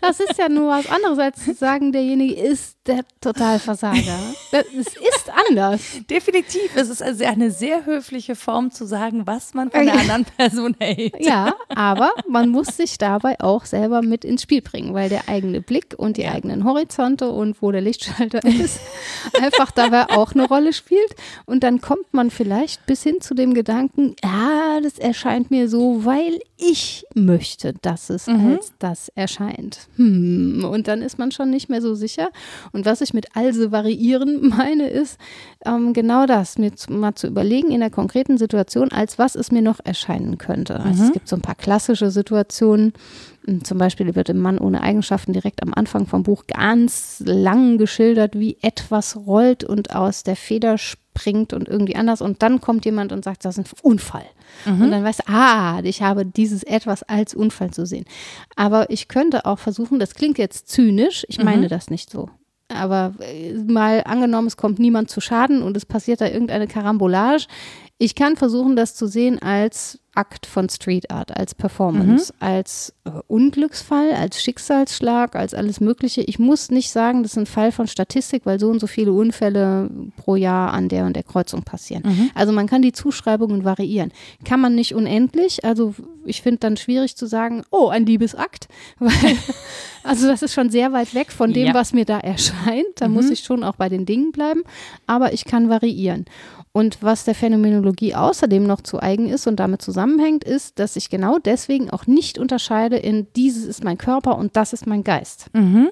das ist ja nur was anderes, als zu sagen, derjenige ist der Totalversager. Es ist anders. Definitiv. Es ist also eine sehr höfliche Form zu sagen, was man von der anderen Person hält. Ja, aber man muss sich dabei auch selber mit ins Spiel bringen, weil der eigene Blick und die ja. eigenen Horizonte und wo der Lichtschalter ist, einfach dabei auch eine Rolle spielt. Und dann kommt man vielleicht bis hin zu dem Gedanken, ja, das erscheint mir so, weil ich möchte, dass es mhm. als das erscheint. Hm. Und dann ist man schon nicht mehr so sicher. Und was ich mit also variieren meine, ist ähm, genau das, mir zu, mal zu überlegen in der konkreten Situation, als was es mir noch erscheinen könnte. Also mhm. es gibt so ein paar klassische Situationen. Hm, zum Beispiel wird im Mann ohne Eigenschaften direkt am Anfang vom Buch ganz lang geschildert, wie etwas rollt und aus der Feder springt und irgendwie anders. Und dann kommt jemand und sagt, das ist ein Unfall. Mhm. Und dann weißt du, ah, ich habe dieses etwas als Unfall zu sehen. Aber ich könnte auch versuchen, das klingt jetzt zynisch, ich meine mhm. das nicht so. Aber äh, mal angenommen, es kommt niemand zu Schaden und es passiert da irgendeine Karambolage. Ich kann versuchen, das zu sehen als Akt von Street Art, als Performance, mhm. als äh, Unglücksfall, als Schicksalsschlag, als alles Mögliche. Ich muss nicht sagen, das ist ein Fall von Statistik, weil so und so viele Unfälle pro Jahr an der und der Kreuzung passieren. Mhm. Also man kann die Zuschreibungen variieren. Kann man nicht unendlich. Also ich finde dann schwierig zu sagen, oh, ein Liebesakt, weil also das ist schon sehr weit weg von dem, ja. was mir da erscheint. Da mhm. muss ich schon auch bei den Dingen bleiben, aber ich kann variieren. Und was der Phänomenologie außerdem noch zu eigen ist und damit zusammenhängt, ist, dass ich genau deswegen auch nicht unterscheide in dieses ist mein Körper und das ist mein Geist. Mhm.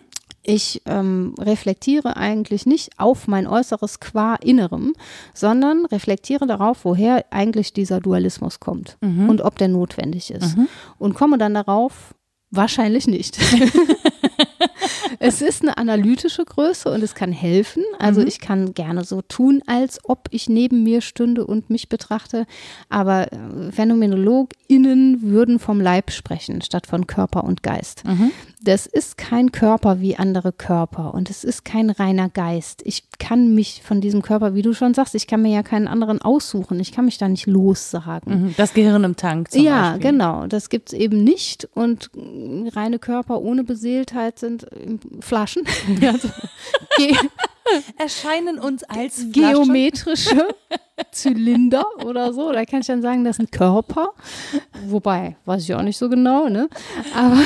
Ich ähm, reflektiere eigentlich nicht auf mein Äußeres qua Innerem, sondern reflektiere darauf, woher eigentlich dieser Dualismus kommt mhm. und ob der notwendig ist. Mhm. Und komme dann darauf, wahrscheinlich nicht. es ist eine analytische Größe und es kann helfen. Also mhm. ich kann gerne so tun, als ob ich neben mir stünde und mich betrachte. Aber äh, PhänomenologInnen würden vom Leib sprechen, statt von Körper und Geist. Mhm. Das ist kein Körper wie andere Körper und es ist kein reiner Geist. Ich kann mich von diesem Körper, wie du schon sagst, ich kann mir ja keinen anderen aussuchen. Ich kann mich da nicht lossagen. Mhm, das Gehirn im Tank zum ja, Beispiel. genau. Das gibt es eben nicht. Und reine Körper ohne Beseeltheit sind Flaschen. Also, erscheinen uns als geometrische Zylinder oder so. Da kann ich dann sagen, das ein Körper. Wobei, weiß ich auch nicht so genau, ne? Aber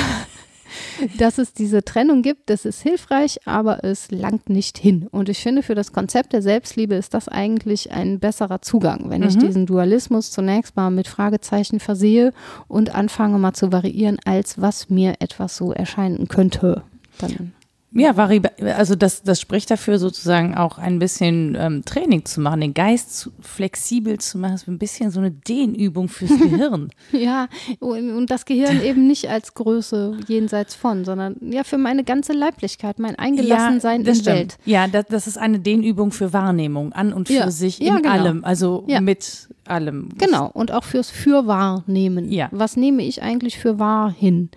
dass es diese Trennung gibt, das ist hilfreich, aber es langt nicht hin. Und ich finde, für das Konzept der Selbstliebe ist das eigentlich ein besserer Zugang, wenn mhm. ich diesen Dualismus zunächst mal mit Fragezeichen versehe und anfange mal zu variieren, als was mir etwas so erscheinen könnte. Dann ja, also das, das spricht dafür sozusagen auch ein bisschen ähm, Training zu machen, den Geist zu, flexibel zu machen, das ist ein bisschen so eine Dehnübung fürs Gehirn. ja, und das Gehirn eben nicht als Größe jenseits von, sondern ja für meine ganze Leiblichkeit, mein Eingelassensein ja, in die Welt. Ja, das, das, ist eine Dehnübung für Wahrnehmung an und für ja. sich in ja, genau. allem, also mit allem. Genau, und auch fürs Fürwahrnehmen. Ja. Was nehme ich eigentlich für wahr hin?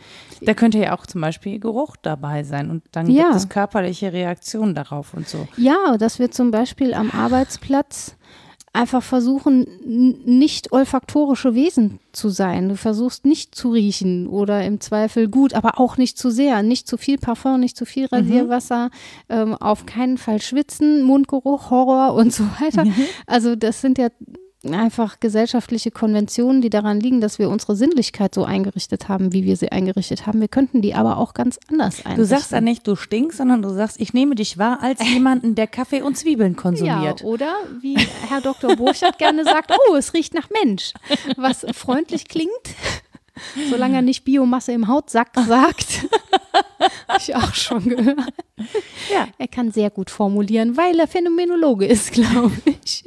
Da könnte ja auch zum Beispiel Geruch dabei sein und dann ja. gibt es körperliche Reaktionen darauf und so. Ja, dass wir zum Beispiel am Arbeitsplatz einfach versuchen, nicht olfaktorische Wesen zu sein. Du versuchst nicht zu riechen oder im Zweifel gut, aber auch nicht zu sehr. Nicht zu viel Parfum, nicht zu viel. Rasierwasser, mhm. ähm, auf keinen Fall schwitzen, Mundgeruch, Horror und so weiter. Mhm. Also das sind ja einfach gesellschaftliche Konventionen, die daran liegen, dass wir unsere Sinnlichkeit so eingerichtet haben, wie wir sie eingerichtet haben. Wir könnten die aber auch ganz anders einrichten. Du sagst ja nicht, du stinkst, sondern du sagst, ich nehme dich wahr als jemanden, der Kaffee und Zwiebeln konsumiert. Ja, oder wie Herr Dr. Burchardt gerne sagt, oh, es riecht nach Mensch, was freundlich klingt, solange er nicht Biomasse im Hautsack sagt. Habe ich auch schon gehört. Ja. Er kann sehr gut formulieren, weil er Phänomenologe ist, glaube ich.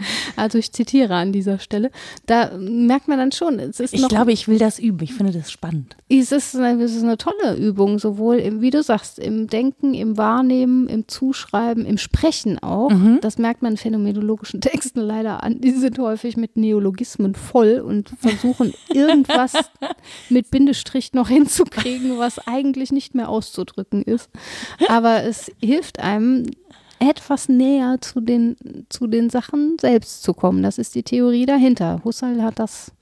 Also ich zitiere an dieser Stelle. Da merkt man dann schon, es ist Ich glaube, ich will das üben. Ich finde das spannend. Es ist, eine, es ist eine tolle Übung, sowohl im, wie du sagst, im Denken, im Wahrnehmen, im Zuschreiben, im Sprechen auch. Mhm. Das merkt man in phänomenologischen Texten leider an. Die sind häufig mit Neologismen voll und versuchen irgendwas mit Bindestrich noch hinzukriegen, was eigentlich nicht mehr auszudrücken ist. Aber es hilft einem, etwas näher zu den, zu den Sachen selbst zu kommen. Das ist die Theorie dahinter. Husserl hat das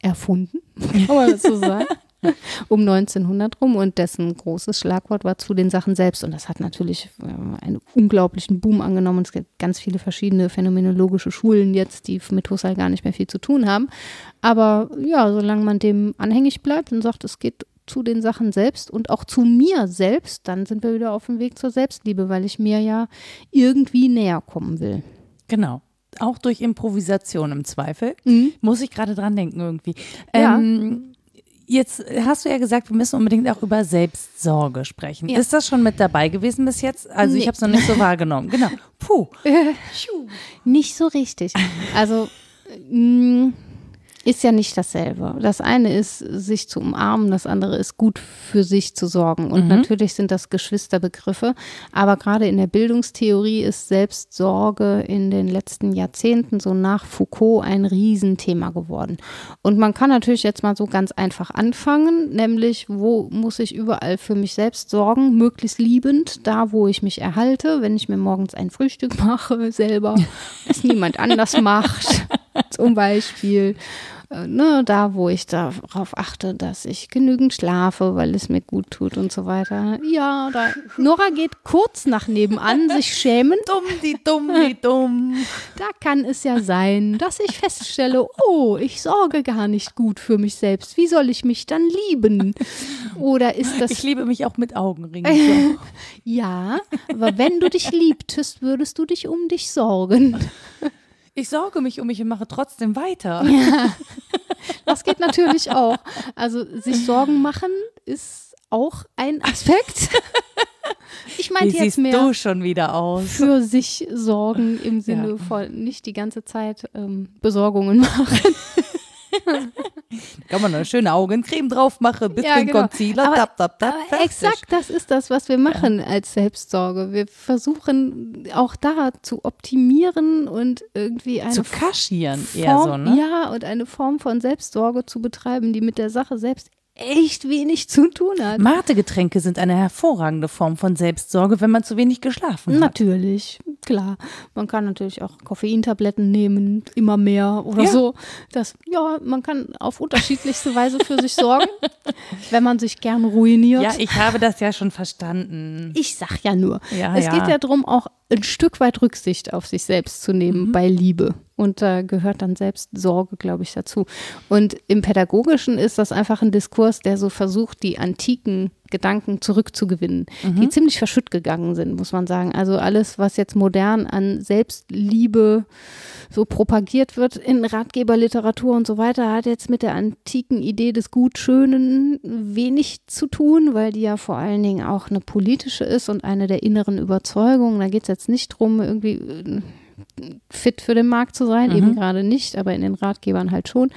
erfunden, kann man das so sagen. um 1900 rum und dessen großes Schlagwort war zu den Sachen selbst. Und das hat natürlich äh, einen unglaublichen Boom angenommen. Es gibt ganz viele verschiedene phänomenologische Schulen jetzt, die mit Husserl gar nicht mehr viel zu tun haben. Aber ja, solange man dem anhängig bleibt und sagt, es geht zu den Sachen selbst und auch zu mir selbst, dann sind wir wieder auf dem Weg zur Selbstliebe, weil ich mir ja irgendwie näher kommen will. Genau. Auch durch Improvisation im Zweifel. Mhm. Muss ich gerade dran denken irgendwie. Ja. Ähm, jetzt hast du ja gesagt, wir müssen unbedingt auch über Selbstsorge sprechen. Ja. Ist das schon mit dabei gewesen bis jetzt? Also nee. ich habe es noch nicht so wahrgenommen. Genau. Puh. nicht so richtig. Also mh, mm, ist ja nicht dasselbe. Das eine ist, sich zu umarmen, das andere ist, gut für sich zu sorgen. Und mhm. natürlich sind das Geschwisterbegriffe. Aber gerade in der Bildungstheorie ist Selbstsorge in den letzten Jahrzehnten so nach Foucault ein Riesenthema geworden. Und man kann natürlich jetzt mal so ganz einfach anfangen, nämlich, wo muss ich überall für mich selbst sorgen, möglichst liebend, da wo ich mich erhalte, wenn ich mir morgens ein Frühstück mache, selber, das niemand anders macht, zum Beispiel äh, ne, da, wo ich darauf achte, dass ich genügend schlafe, weil es mir gut tut und so weiter. Ja, da, Nora geht kurz nach nebenan, sich schämen. Dumm, die dumm, die dumm. Da kann es ja sein, dass ich feststelle, oh, ich sorge gar nicht gut für mich selbst. Wie soll ich mich dann lieben? Oder ist das. Ich liebe mich auch mit Augenringen. ja, aber wenn du dich liebtest, würdest du dich um dich sorgen ich sorge mich um mich und mache trotzdem weiter. Ja, das geht natürlich auch. Also sich Sorgen machen ist auch ein Aspekt. Ich meinte jetzt mehr du schon wieder aus? für sich sorgen im Sinne ja. von nicht die ganze Zeit ähm, Besorgungen machen. kann man eine schöne Augencreme drauf machen, bisschen ja, genau. Concealer, aber, tap, tap, tap, aber exakt das ist das, was wir machen ja. als Selbstsorge. Wir versuchen auch da zu optimieren und irgendwie eine zu kaschieren Form, eher so, ne? Ja, und eine Form von Selbstsorge zu betreiben, die mit der Sache selbst echt wenig zu tun hat. Mate-Getränke sind eine hervorragende Form von Selbstsorge, wenn man zu wenig geschlafen hat. Natürlich, klar. Man kann natürlich auch Koffeintabletten nehmen, immer mehr oder Ja. so. Das, ja, man kann auf unterschiedlichste Weise für sich sorgen, wenn man sich gern ruiniert. Ja, ich habe das ja schon verstanden. Ich sag ja nur. Ja, es ja. geht ja darum, auch ein Stück weit Rücksicht auf sich selbst zu nehmen Mhm. bei Liebe. Und da gehört dann Selbstsorge, glaube ich, dazu. Und im Pädagogischen ist das einfach ein Diskurs, der so versucht, die antiken Gedanken zurückzugewinnen, Mhm. die ziemlich verschütt gegangen sind, muss man sagen. Also alles, was jetzt modern an Selbstliebe so propagiert wird in Ratgeberliteratur und so weiter, hat jetzt mit der antiken Idee des Gutschönen wenig zu tun, weil die ja vor allen Dingen auch eine politische ist und eine der inneren Überzeugungen. Da geht es jetzt nicht drum, irgendwie äh, fit für den Markt zu sein, eben gerade nicht, aber in den Ratgebern halt schon.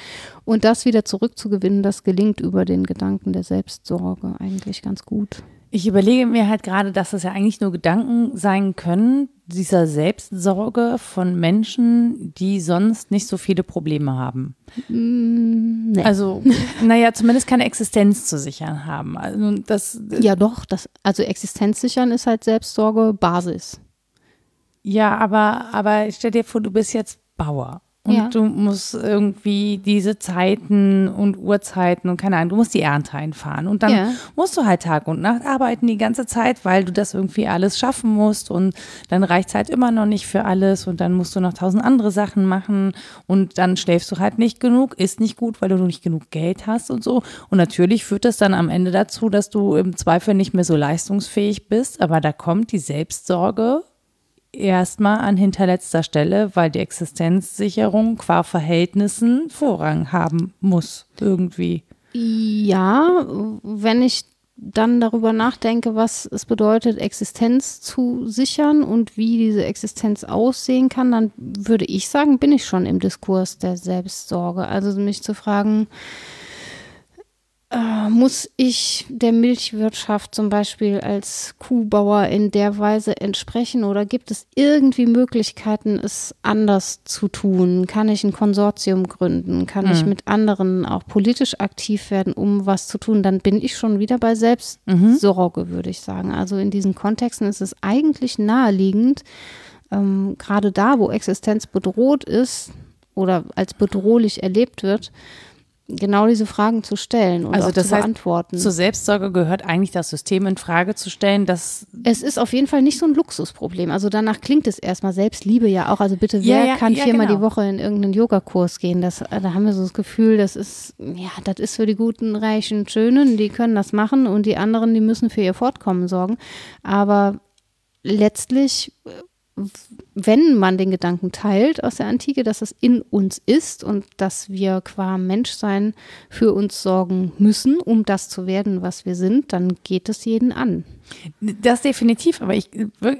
Und das wieder zurückzugewinnen, das gelingt über den Gedanken der Selbstsorge eigentlich ganz gut. Ich überlege mir halt gerade, dass es ja eigentlich nur Gedanken sein können, dieser Selbstsorge von Menschen, die sonst nicht so viele Probleme haben. Mm, nee. Also, naja, zumindest keine Existenz zu sichern haben. Also das, ja, doch, das, also Existenzsichern ist halt Selbstsorge Basis. Ja, aber, aber stell dir vor, du bist jetzt Bauer. Und Ja. du musst irgendwie diese Zeiten und Uhrzeiten und keine Ahnung, du musst die Ernte einfahren. Und dann Ja. musst du halt Tag und Nacht arbeiten die ganze Zeit, weil du das irgendwie alles schaffen musst. Und dann reicht es halt immer noch nicht für alles. Und dann musst du noch tausend andere Sachen machen. Und dann schläfst du halt nicht genug, ist nicht gut, weil du nicht genug Geld hast und so. Und natürlich führt das dann am Ende dazu, dass du im Zweifel nicht mehr so leistungsfähig bist. Aber da kommt die Selbstsorge erstmal an hinterletzter Stelle, weil die Existenzsicherung qua Verhältnissen Vorrang haben muss, irgendwie. Ja, wenn ich dann darüber nachdenke, was es bedeutet, Existenz zu sichern und wie diese Existenz aussehen kann, dann würde ich sagen, bin ich schon im Diskurs der Selbstsorge. Also mich zu fragen, äh, muss ich der Milchwirtschaft zum Beispiel als Kuhbauer in der Weise entsprechen oder gibt es irgendwie Möglichkeiten, es anders zu tun? Kann ich ein Konsortium gründen? Kann ich mit anderen auch politisch aktiv werden, um was zu tun? Dann bin ich schon wieder bei Selbstsorge, würde ich sagen. Also in diesen Kontexten ist es eigentlich naheliegend, ähm, gerade da, wo Existenz bedroht ist oder als bedrohlich erlebt wird, genau diese Fragen zu stellen und Also auch das zu heißt, beantworten. Zur Selbstsorge gehört eigentlich das System in Frage zu stellen, dass es ist auf jeden Fall nicht so ein Luxusproblem. Also danach klingt es erstmal Selbstliebe ja auch. Also bitte, wer Ja, ja, kann ja, viermal genau. die Woche in irgendeinen Yogakurs gehen? Das, äh, da haben wir so das Gefühl, das ist, ja, das ist für die guten, reichen, schönen, die können das machen und die anderen, die müssen für ihr Fortkommen sorgen. Aber letztlich, äh, wenn man den Gedanken teilt aus der Antike, dass es in uns ist und dass wir qua Menschsein für uns sorgen müssen, um das zu werden, was wir sind, dann geht es jeden an. das definitiv, aber ich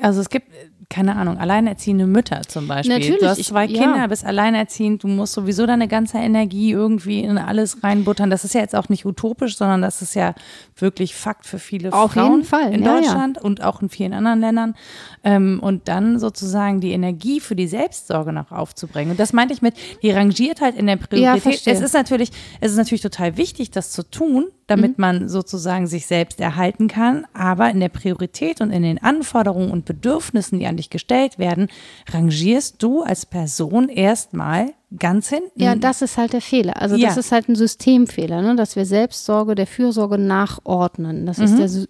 also es gibt keine Ahnung, alleinerziehende Mütter zum Beispiel. Natürlich, du hast ich- zwei ja. Kinder, bist alleinerziehend, du musst sowieso deine ganze Energie irgendwie in alles reinbuttern. Das ist ja jetzt auch nicht utopisch, sondern das ist ja wirklich Fakt für viele Auf Frauen jeden Fall, in ja, ja. Deutschland und auch in vielen anderen Ländern. Ähm, und dann sozusagen die Energie für die Selbstsorge noch aufzubringen. Und das meinte ich mit, die rangiert halt in der Priorität. es ist natürlich, es ist natürlich total wichtig, das zu tun, damit man sozusagen sich selbst erhalten kann. Aber in der Priorität und in den Anforderungen und Bedürfnissen, die an dich gestellt werden, rangierst du als Person erstmal ganz hinten. Ja, das ist halt der Fehler. Also Ja. das ist halt ein Systemfehler, ne? dass wir Selbstsorge der Fürsorge nachordnen. Das Mhm. ist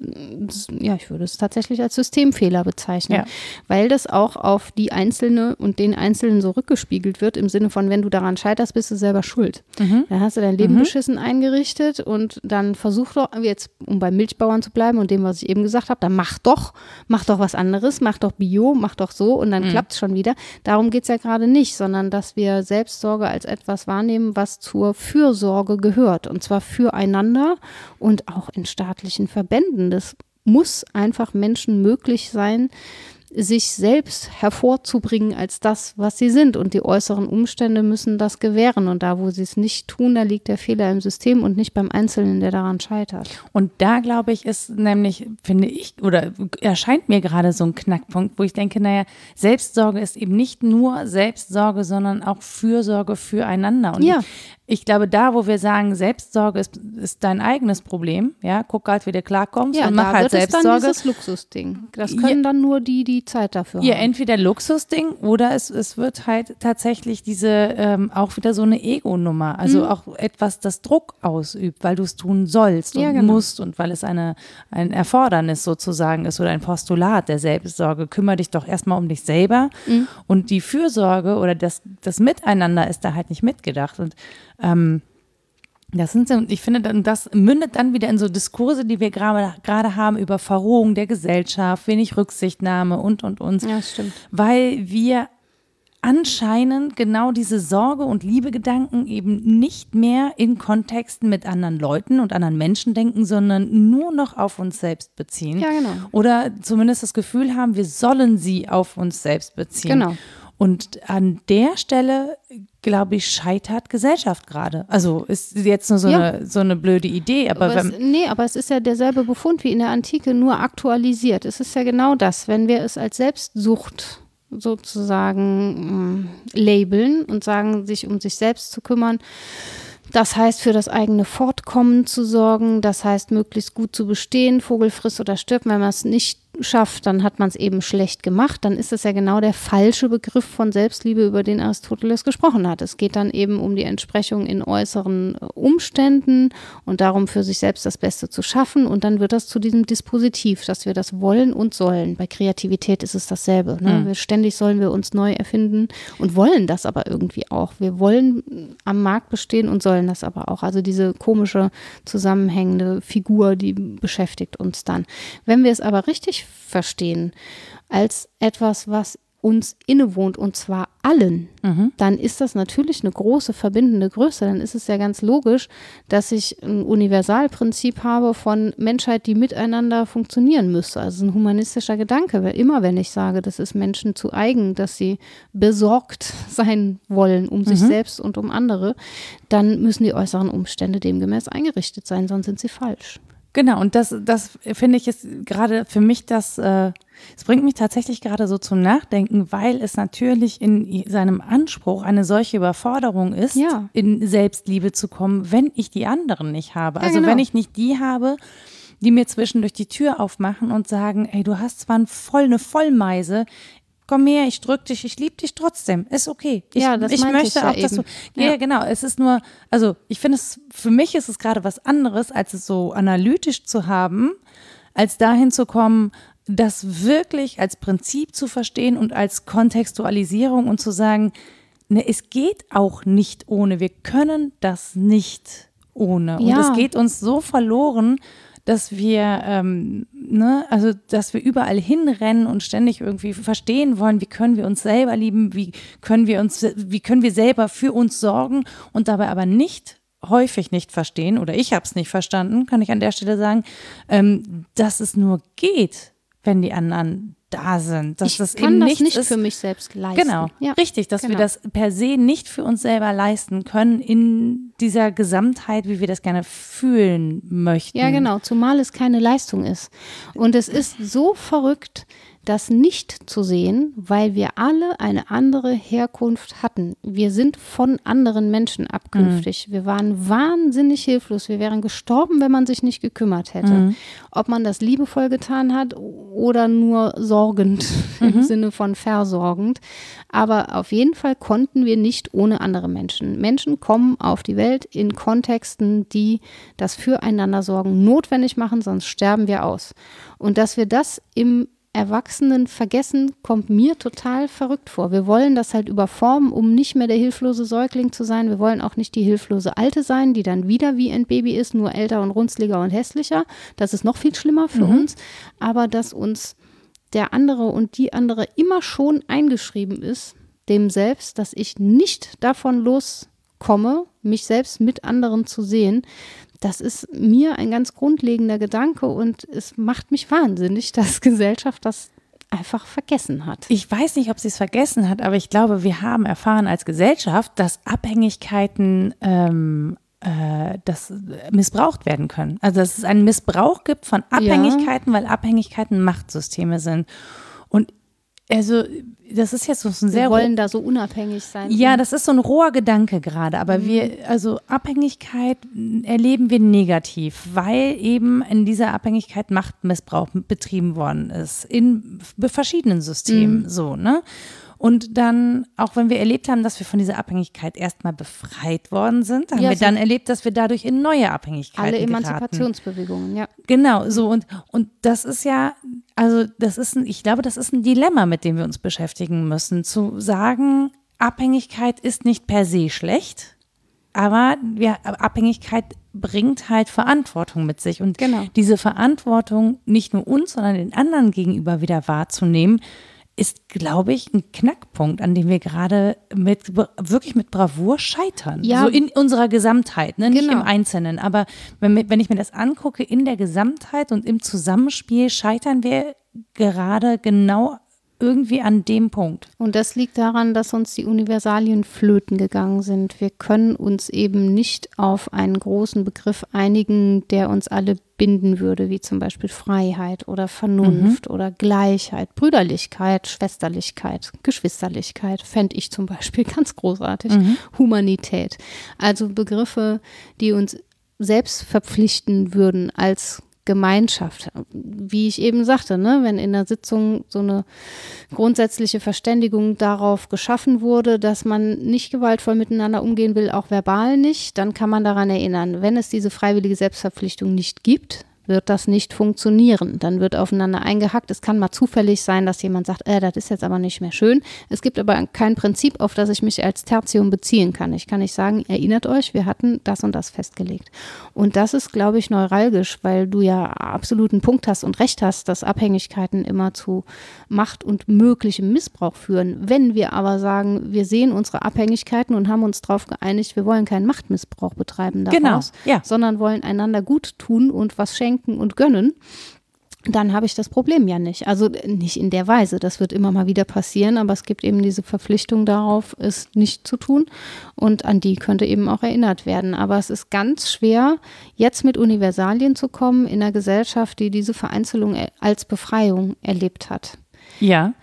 der, ja, ich würde es tatsächlich als Systemfehler bezeichnen, Ja. weil das auch auf die Einzelne und den Einzelnen so rückgespiegelt wird im Sinne von, wenn du daran scheiterst, bist du selber schuld. Mhm. Dann hast du dein Leben beschissen eingerichtet und dann versuch doch, jetzt um beim Milchbauern zu bleiben und dem, was ich eben gesagt habe, dann mach doch, mach doch was anderes, mach doch Bio, mach doch so und dann Mhm. klappt es schon wieder. Darum geht es ja gerade nicht, sondern dass wir Selbstsorge als etwas wahrnehmen, was zur Fürsorge gehört und zwar füreinander und auch in staatlichen Verbänden. Das muss einfach Menschen möglich sein, sich selbst hervorzubringen als das, was sie sind. Und die äußeren Umstände müssen das gewähren. Und da, wo sie es nicht tun, da liegt der Fehler im System und nicht beim Einzelnen, der daran scheitert. Und da glaube ich, ist nämlich, finde ich, oder erscheint mir gerade so ein Knackpunkt, wo ich denke, naja, Selbstsorge ist eben nicht nur Selbstsorge, sondern auch Fürsorge füreinander. Und Ja. Ich, glaube, da, wo wir sagen, Selbstsorge ist, ist dein eigenes Problem, ja, guck halt, wie du klarkommst Ja, und mach halt wird es dann Selbstsorge. dieses Luxusding. Das können dann nur die, die Zeit dafür Ja, haben. entweder Luxusding oder es, es wird halt tatsächlich diese ähm, auch wieder so eine Ego-Nummer. Also Mhm. auch etwas, das Druck ausübt, weil du es tun sollst und Ja, genau. musst und weil es eine, ein Erfordernis sozusagen ist oder ein Postulat der Selbstsorge. Kümmere dich doch erstmal um dich selber Mhm. und die Fürsorge oder das, das Miteinander ist da halt nicht mitgedacht. Und ähm, das sind ich finde, dann, das mündet dann wieder in so Diskurse, die wir gerade gerade haben über Verrohung der Gesellschaft, wenig Rücksichtnahme und und und Ja, stimmt. weil wir anscheinend genau diese Sorge und Liebegedanken eben nicht mehr in Kontexten mit anderen Leuten und anderen Menschen denken, sondern nur noch auf uns selbst beziehen. Ja, genau. Oder zumindest das Gefühl haben, wir sollen sie auf uns selbst beziehen. Genau. Und an der Stelle, glaube ich, scheitert Gesellschaft gerade. Also ist jetzt nur so, Ja. eine, so eine blöde Idee, aber, Aber es, nee, aber es ist ja derselbe Befund wie in der Antike, nur aktualisiert. Es ist ja genau das, wenn wir es als Selbstsucht sozusagen mh, labeln und sagen, sich um sich selbst zu kümmern. Das heißt, für das eigene Fortkommen zu sorgen, das heißt, möglichst gut zu bestehen, Vogel frisst oder stirbt. Wenn man es nicht schafft, dann hat man es eben schlecht gemacht. Dann ist es ja genau der falsche Begriff von Selbstliebe, über den Aristoteles gesprochen hat. Es geht dann eben um die Entsprechung in äußeren äh, Umständen und darum, für sich selbst das Beste zu schaffen. Und dann wird das zu diesem Dispositiv, dass wir das wollen und sollen. Bei Kreativität ist es dasselbe. Ne? Wir, ständig sollen wir uns neu erfinden und wollen das aber irgendwie auch. Wir wollen am Markt bestehen und sollen das aber auch. Also diese komische zusammenhängende Figur, die beschäftigt uns dann. Wenn wir es aber richtig verstehen, als etwas, was uns innewohnt und zwar allen, dann ist das natürlich eine große verbindende Größe. Dann ist es ja ganz logisch, dass ich ein Universalprinzip habe von Menschheit, die miteinander funktionieren müsste. Also ein humanistischer Gedanke. Weil immer, wenn ich sage, das ist Menschen zu eigen, dass sie besorgt sein wollen um sich selbst und um andere, dann müssen die äußeren Umstände demgemäß eingerichtet sein, sonst sind sie falsch. Genau, und das, das finde ich ist gerade für mich das, äh, es bringt mich tatsächlich gerade so zum Nachdenken, weil es natürlich in seinem Anspruch eine solche Überforderung ist, Ja. in Selbstliebe zu kommen, wenn ich die anderen nicht habe. Ja, also genau. wenn ich nicht die habe, die mir zwischendurch die Tür aufmachen und sagen, ey, du hast zwar ein voll, eine Vollmeise, komm her, ich drück dich, ich lieb dich trotzdem, ist okay. Ich, Ja, das ich möchte ich ja auch, dass du, eben. ja, Ja. genau, es ist nur, also ich finde es, für mich ist es gerade was anderes, als es so analytisch zu haben, als dahin zu kommen, das wirklich als Prinzip zu verstehen und als Kontextualisierung und zu sagen, ne, es geht auch nicht ohne, wir können das nicht ohne. Und Ja. es geht uns so verloren, dass wir, ähm, ne, also dass wir überall hinrennen und ständig irgendwie verstehen wollen, wie können wir uns selber lieben, wie können wir uns, wie können wir selber für uns sorgen und dabei aber nicht häufig nicht verstehen oder ich habe es nicht verstanden, kann ich an der Stelle sagen, ähm, dass es nur geht, wenn die anderen da sind, dass ich das kann eben das nicht ist, für mich selbst leisten. Genau, Ja. richtig, dass wir genau. das per se nicht für uns selber leisten können in dieser Gesamtheit, wie wir das gerne fühlen möchten. Ja, genau, zumal es keine Leistung ist. Und es ist so verrückt, das nicht zu sehen, weil wir alle eine andere Herkunft hatten. Wir sind von anderen Menschen abkünftig. Wir waren wahnsinnig hilflos. Wir wären gestorben, wenn man sich nicht gekümmert hätte. Ob man das liebevoll getan hat oder nur sorgend im Sinne von versorgend. Aber auf jeden Fall konnten wir nicht ohne andere Menschen. Menschen kommen auf die Welt in Kontexten, die das Füreinander sorgen notwendig machen, sonst sterben wir aus. Und dass wir das im Erwachsenen vergessen, kommt mir total verrückt vor. Wir wollen das halt überformen, um nicht mehr der hilflose Säugling zu sein. Wir wollen auch nicht die hilflose Alte sein, die dann wieder wie ein Baby ist, nur älter und runzliger und hässlicher. Das ist noch viel schlimmer für uns. Aber dass uns der andere und die andere immer schon eingeschrieben ist, dem selbst, dass ich nicht davon loskomme, mich selbst mit anderen zu sehen, das ist mir ein ganz grundlegender Gedanke und es macht mich wahnsinnig, dass Gesellschaft das einfach vergessen hat. Ich weiß nicht, ob sie es vergessen hat, aber ich glaube, wir haben erfahren als Gesellschaft, dass Abhängigkeiten ähm, äh, das missbraucht werden können. Also dass es einen Missbrauch gibt von Abhängigkeiten, weil Abhängigkeiten Machtsysteme sind. Also das ist jetzt so ein sehr wir wollen da so unabhängig sein. Ja, das ist so ein roher Gedanke gerade, aber mhm. wir, also Abhängigkeit erleben wir negativ, weil eben in dieser Abhängigkeit Machtmissbrauch betrieben worden ist in verschiedenen Systemen, mhm. so ne. Und dann, auch wenn wir erlebt haben, dass wir von dieser Abhängigkeit erstmal befreit worden sind, haben ja, wir so dann erlebt, dass wir dadurch in neue Abhängigkeiten Alle Emanzipationsbewegungen, ja. Genau, so und, und das ist ja, also das ist ein, ich glaube, das ist ein Dilemma, mit dem wir uns beschäftigen müssen, zu sagen, Abhängigkeit ist nicht per se schlecht, aber ja, Abhängigkeit bringt halt Verantwortung mit sich. Und genau. diese Verantwortung nicht nur uns, sondern den anderen gegenüber wieder wahrzunehmen, ist, glaube ich, ein Knackpunkt, an dem wir gerade mit wirklich mit Bravour scheitern. Ja. So in unserer Gesamtheit, ne? nicht genau. im Einzelnen. Aber wenn, wenn ich mir das angucke, in der Gesamtheit und im Zusammenspiel scheitern wir gerade genau irgendwie an dem Punkt. Und das liegt daran, dass uns die Universalien flöten gegangen sind. Wir können uns eben nicht auf einen großen Begriff einigen, der uns alle binden würde, wie zum Beispiel Freiheit oder Vernunft mhm. oder Gleichheit, Brüderlichkeit, Schwesterlichkeit, Geschwisterlichkeit, fände ich zum Beispiel ganz großartig. Mhm. Humanität. Also Begriffe, die uns selbst verpflichten würden als Gemeinschaft. Wie ich eben sagte, ne, wenn in der Sitzung so eine grundsätzliche Verständigung darauf geschaffen wurde, dass man nicht gewaltvoll miteinander umgehen will, auch verbal nicht, dann kann man daran erinnern, wenn es diese freiwillige Selbstverpflichtung nicht gibt, wird das nicht funktionieren. Dann wird aufeinander eingehackt. Es kann mal zufällig sein, dass jemand sagt, äh, das ist jetzt aber nicht mehr schön. Es gibt aber kein Prinzip, auf das ich mich als Tertium beziehen kann. Ich kann nicht sagen, erinnert euch, wir hatten das und das festgelegt. Und das ist, glaube ich, neuralgisch, weil du ja absoluten Punkt hast und recht hast, dass Abhängigkeiten immer zu Macht und möglichem Missbrauch führen. Wenn wir aber sagen, wir sehen unsere Abhängigkeiten und haben uns darauf geeinigt, wir wollen keinen Machtmissbrauch betreiben daraus, genau, ja. sondern wollen einander gut tun und was schenken, schenken und gönnen, dann habe ich das Problem ja nicht. Also nicht in der Weise, das wird immer mal wieder passieren, aber es gibt eben diese Verpflichtung darauf, es nicht zu tun und an die könnte eben auch erinnert werden. Aber es ist ganz schwer, jetzt mit Universalien zu kommen in einer Gesellschaft, die diese Vereinzelung als Befreiung erlebt hat. Ja,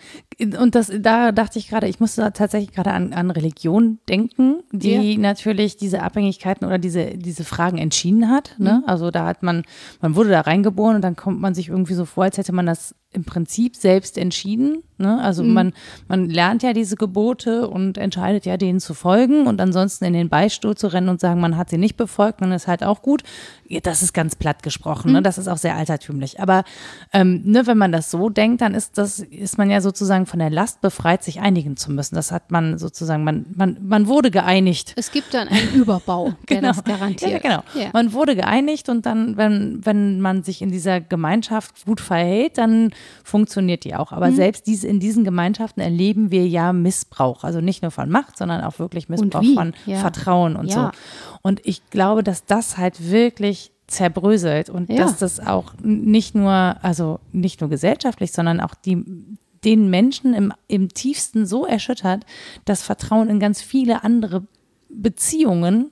und das, da dachte ich gerade, ich musste tatsächlich gerade an, an Religion denken, die ja. natürlich diese Abhängigkeiten oder diese, diese Fragen entschieden hat. Ne? Mhm. Also da hat man, man wurde da reingeboren und dann kommt man sich irgendwie so vor, als hätte man das im Prinzip selbst entschieden. Ne? Also mhm. man, man lernt ja diese Gebote und entscheidet ja, denen zu folgen und ansonsten in den Beistuhl zu rennen und sagen, man hat sie nicht befolgt, dann ist halt auch gut. Das ist ganz platt gesprochen, ne? mhm. ne? das ist auch sehr altertümlich. Aber ähm, ne, wenn man das so denkt, dann ist das, ist man ja sozusagen von der Last befreit, sich einigen zu müssen. Das hat man sozusagen, man, man, man wurde geeinigt. Es gibt dann einen Überbau, der genau. das garantiert. Ja, genau. Ja. Man wurde geeinigt und dann, wenn, wenn man sich in dieser Gemeinschaft gut verhält, dann funktioniert die auch. Aber mhm. selbst diese, in diesen Gemeinschaften erleben wir ja Missbrauch. Also nicht nur von Macht, sondern auch wirklich Missbrauch von ja. Vertrauen und ja. so. Und ich glaube, dass das halt wirklich zerbröselt und ja. dass das auch nicht nur, also nicht nur gesellschaftlich, sondern auch die, den Menschen im, im tiefsten so erschüttert, dass Vertrauen in ganz viele andere Beziehungen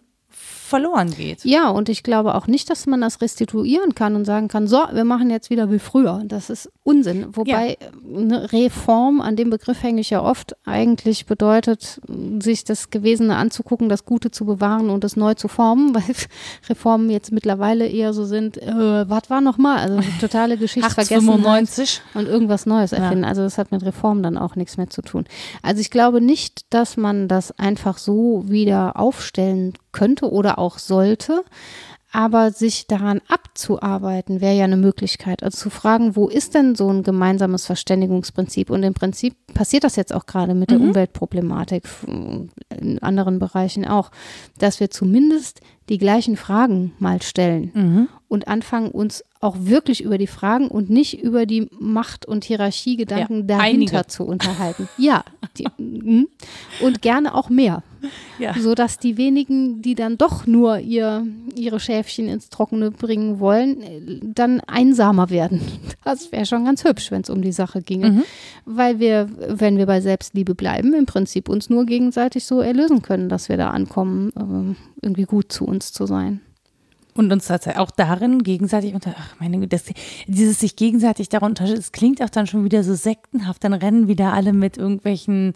verloren geht. Ja, und ich glaube auch nicht, dass man das restituieren kann und sagen kann, so, wir machen jetzt wieder wie früher. Das ist Unsinn. Wobei ja. eine Reform, an dem Begriff hänge ich ja oft, eigentlich bedeutet, sich das Gewesene anzugucken, das Gute zu bewahren und es neu zu formen, weil Reformen jetzt mittlerweile eher so sind, äh, was war nochmal? Also totale Geschichtsvergessen und irgendwas Neues erfinden. Ja. Also das hat mit Reformen dann auch nichts mehr zu tun. Also ich glaube nicht, dass man das einfach so wieder aufstellen könnte oder auch sollte. Aber sich daran abzuarbeiten, wäre ja eine Möglichkeit. Also zu fragen, wo ist denn so ein gemeinsames Verständigungsprinzip? Und im Prinzip passiert das jetzt auch gerade mit der mhm. Umweltproblematik, in anderen Bereichen auch, dass wir zumindest die gleichen Fragen mal stellen mhm. und anfangen, uns auch wirklich über die Fragen und nicht über die Macht- und Hierarchiegedanken ja, dahinter einige. zu unterhalten. Ja, die, mhm. und gerne auch mehr. Ja. Sodass die wenigen, die dann doch nur ihr, ihre Schäfchen ins Trockene bringen wollen, dann einsamer werden. Das wäre schon ganz hübsch, wenn es um die Sache ginge. Mhm. Weil wir, wenn wir bei Selbstliebe bleiben, im Prinzip uns nur gegenseitig so erlösen können, dass wir da ankommen, ähm, irgendwie gut zu uns zu sein. Und uns tatsächlich auch darin gegenseitig unter, ach meine Güte, das, dieses sich gegenseitig darunter, das klingt auch dann schon wieder so sektenhaft, dann rennen wieder alle mit irgendwelchen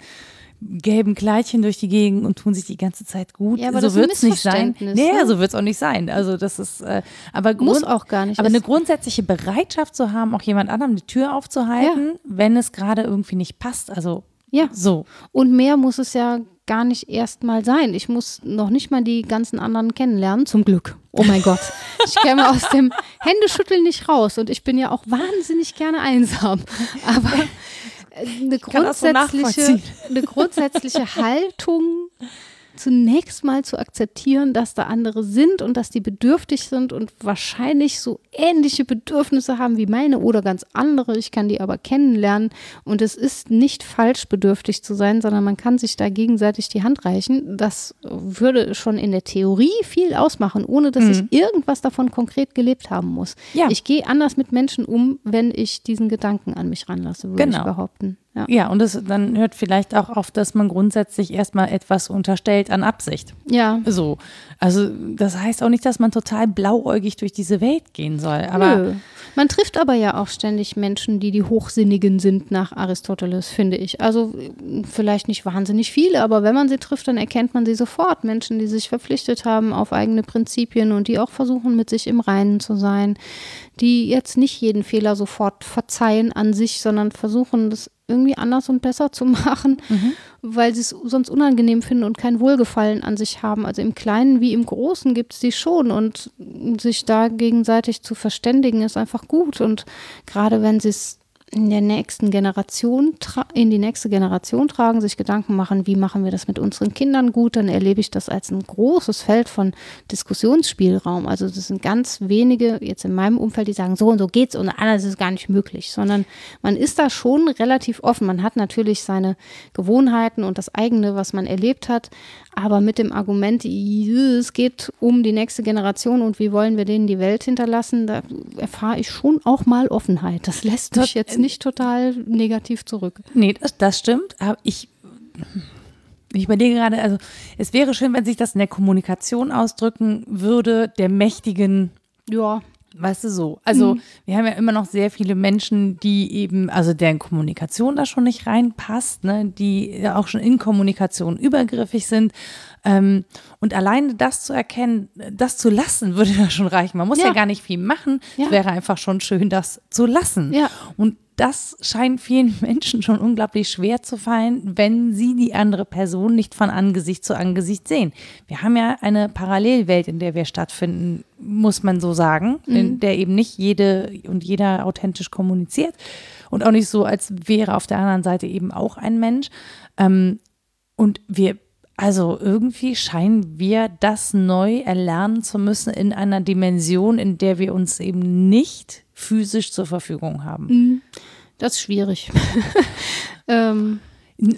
gelben Kleidchen durch die Gegend und tun sich die ganze Zeit gut. Ja, aber so ein wird's nicht sein. Nee, ne? so wird es auch nicht sein. Also das ist, äh, aber Muss auch gar nicht. aber Es- eine grundsätzliche Bereitschaft zu haben, auch jemand anderem die Tür aufzuhalten, wenn es gerade irgendwie nicht passt. Also Ja. so. Und mehr muss es ja gar nicht erst mal sein. Ich muss noch nicht mal die ganzen anderen kennenlernen, zum Glück. Oh mein Gott. Ich käme aus dem Händeschütteln nicht raus und ich bin ja auch wahnsinnig gerne einsam. Aber äh, eine so grundsätzliche, nachvollziehen. eine grundsätzliche Haltung zunächst mal zu akzeptieren, dass da andere sind und dass die bedürftig sind und wahrscheinlich so ähnliche Bedürfnisse haben wie meine oder ganz andere. Ich kann die aber kennenlernen und es ist nicht falsch, bedürftig zu sein, sondern man kann sich da gegenseitig die Hand reichen. Das würde schon in der Theorie viel ausmachen, ohne dass ich irgendwas davon konkret gelebt haben muss. Ja. Ich gehe anders mit Menschen um, wenn ich diesen Gedanken an mich ranlasse, würde Genau. ich behaupten. Ja. Ja, und es dann hört vielleicht auch auf, dass man grundsätzlich erstmal etwas unterstellt an Absicht. ja. So. Also das heißt auch nicht, dass man total blauäugig durch diese Welt gehen soll. Aber Nö. Man trifft aber ja auch ständig Menschen, die die Hochsinnigen sind nach Aristoteles, finde ich. Also vielleicht nicht wahnsinnig viele, aber wenn man sie trifft, dann erkennt man sie sofort. Menschen, die sich verpflichtet haben auf eigene Prinzipien und die auch versuchen, mit sich im Reinen zu sein, die jetzt nicht jeden Fehler sofort verzeihen an sich, sondern versuchen, das irgendwie anders und besser zu machen, weil sie es sonst unangenehm finden und kein Wohlgefallen an sich haben. Also im Kleinen wie im Großen gibt es die schon und sich da gegenseitig zu verständigen ist einfach gut. Und gerade wenn sie es in der nächsten Generation, in die nächste Generation tragen, sich Gedanken machen, wie machen wir das mit unseren Kindern gut, dann erlebe ich das als ein großes Feld von Diskussionsspielraum. Also das sind ganz wenige jetzt in meinem Umfeld, die sagen, so und so geht's und anders ist es gar nicht möglich, sondern man ist da schon relativ offen. Man hat natürlich seine Gewohnheiten und das eigene, was man erlebt hat, aber mit dem Argument, es geht um die nächste Generation und wie wollen wir denen die Welt hinterlassen, da erfahre ich schon auch mal Offenheit. Das lässt mich jetzt nicht total negativ zurück. nee, das, das stimmt. Aber ich, ich überlege gerade, also es wäre schön, wenn sich das in der Kommunikation ausdrücken würde, der mächtigen Ja, Weißt du so? Also, wir haben ja immer noch sehr viele Menschen, die eben, also deren Kommunikation da schon nicht reinpasst, ne, die auch schon in Kommunikation übergriffig sind. Ähm, und alleine das zu erkennen, das zu lassen, würde ja schon reichen. Man muss ja, Ja. gar nicht viel machen. Ja. Es wäre einfach schon schön, das zu lassen. Ja. Und das scheint vielen Menschen schon unglaublich schwer zu fallen, wenn sie die andere Person nicht von Angesicht zu Angesicht sehen. Wir haben ja eine Parallelwelt, in der wir stattfinden, muss man so sagen, in der eben nicht jede und jeder authentisch kommuniziert und auch nicht so, als wäre auf der anderen Seite eben auch ein Mensch. Ähm, und wir, also irgendwie scheinen wir das neu erlernen zu müssen in einer Dimension, in der wir uns eben nicht physisch zur Verfügung haben. das ist schwierig. ähm,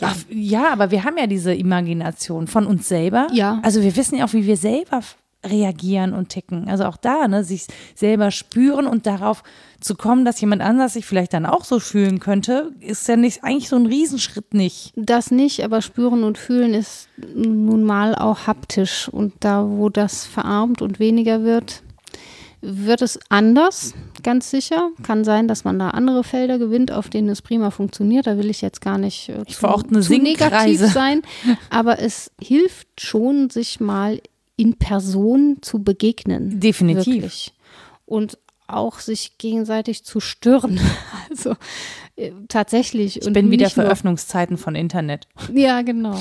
Ach, ja, aber wir haben ja diese Imagination von uns selber. Ja. Also wir wissen ja auch, wie wir selber reagieren und ticken. Also auch da, ne, sich selber spüren und darauf zu kommen, dass jemand anders sich vielleicht dann auch so fühlen könnte, ist ja nicht eigentlich so ein Riesenschritt nicht. Das nicht, aber spüren und fühlen ist nun mal auch haptisch. Und da, wo das verarmt und weniger wird, wird es anders, ganz sicher. Kann sein, dass man da andere Felder gewinnt, auf denen es prima funktioniert. Da will ich jetzt gar nicht äh, zu, zu negativ sein. Aber es hilft schon, sich mal in Person zu begegnen. Definitiv. Wirklich. Und auch sich gegenseitig zu stören. Also tatsächlich. Ich bin wieder für nur Öffnungszeiten von Internet. ja, genau.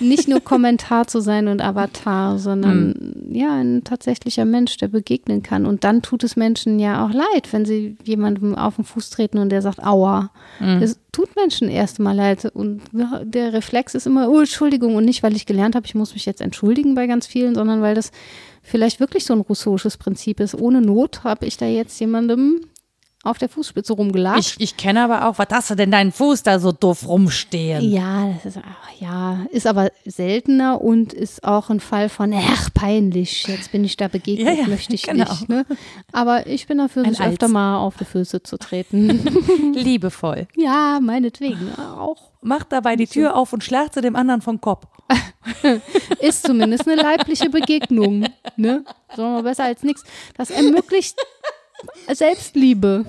Nicht nur Kommentar zu sein und Avatar, sondern Hm. ja, ein tatsächlicher Mensch, der begegnen kann. Und dann tut es Menschen ja auch leid, wenn sie jemandem auf den Fuß treten und der sagt, aua. Hm. Es tut Menschen erst mal leid. Und der Reflex ist immer, oh, Entschuldigung. Und nicht, weil ich gelernt habe, ich muss mich jetzt entschuldigen bei ganz vielen, sondern weil das vielleicht wirklich so ein russisches Prinzip ist. Ohne Not habe ich da jetzt jemandem auf der Fußspitze rumgelatscht. Ich, ich kenne aber auch, was hast du denn deinen Fuß da so doof rumstehen? Ja, das ist, ja, ist aber seltener und ist auch ein Fall von, ach, peinlich, jetzt bin ich da begegnet, Ja, ja, möchte ich genau. nicht. Ne? Aber ich bin dafür, Ein sich öfter Als. mal auf die Füße zu treten. Liebevoll. ja, meinetwegen auch. Macht dabei die Tür auf und schlagt sie dem anderen vom Kopf. ist zumindest eine leibliche Begegnung. Ne? So besser als nichts. Das ermöglicht Selbstliebe.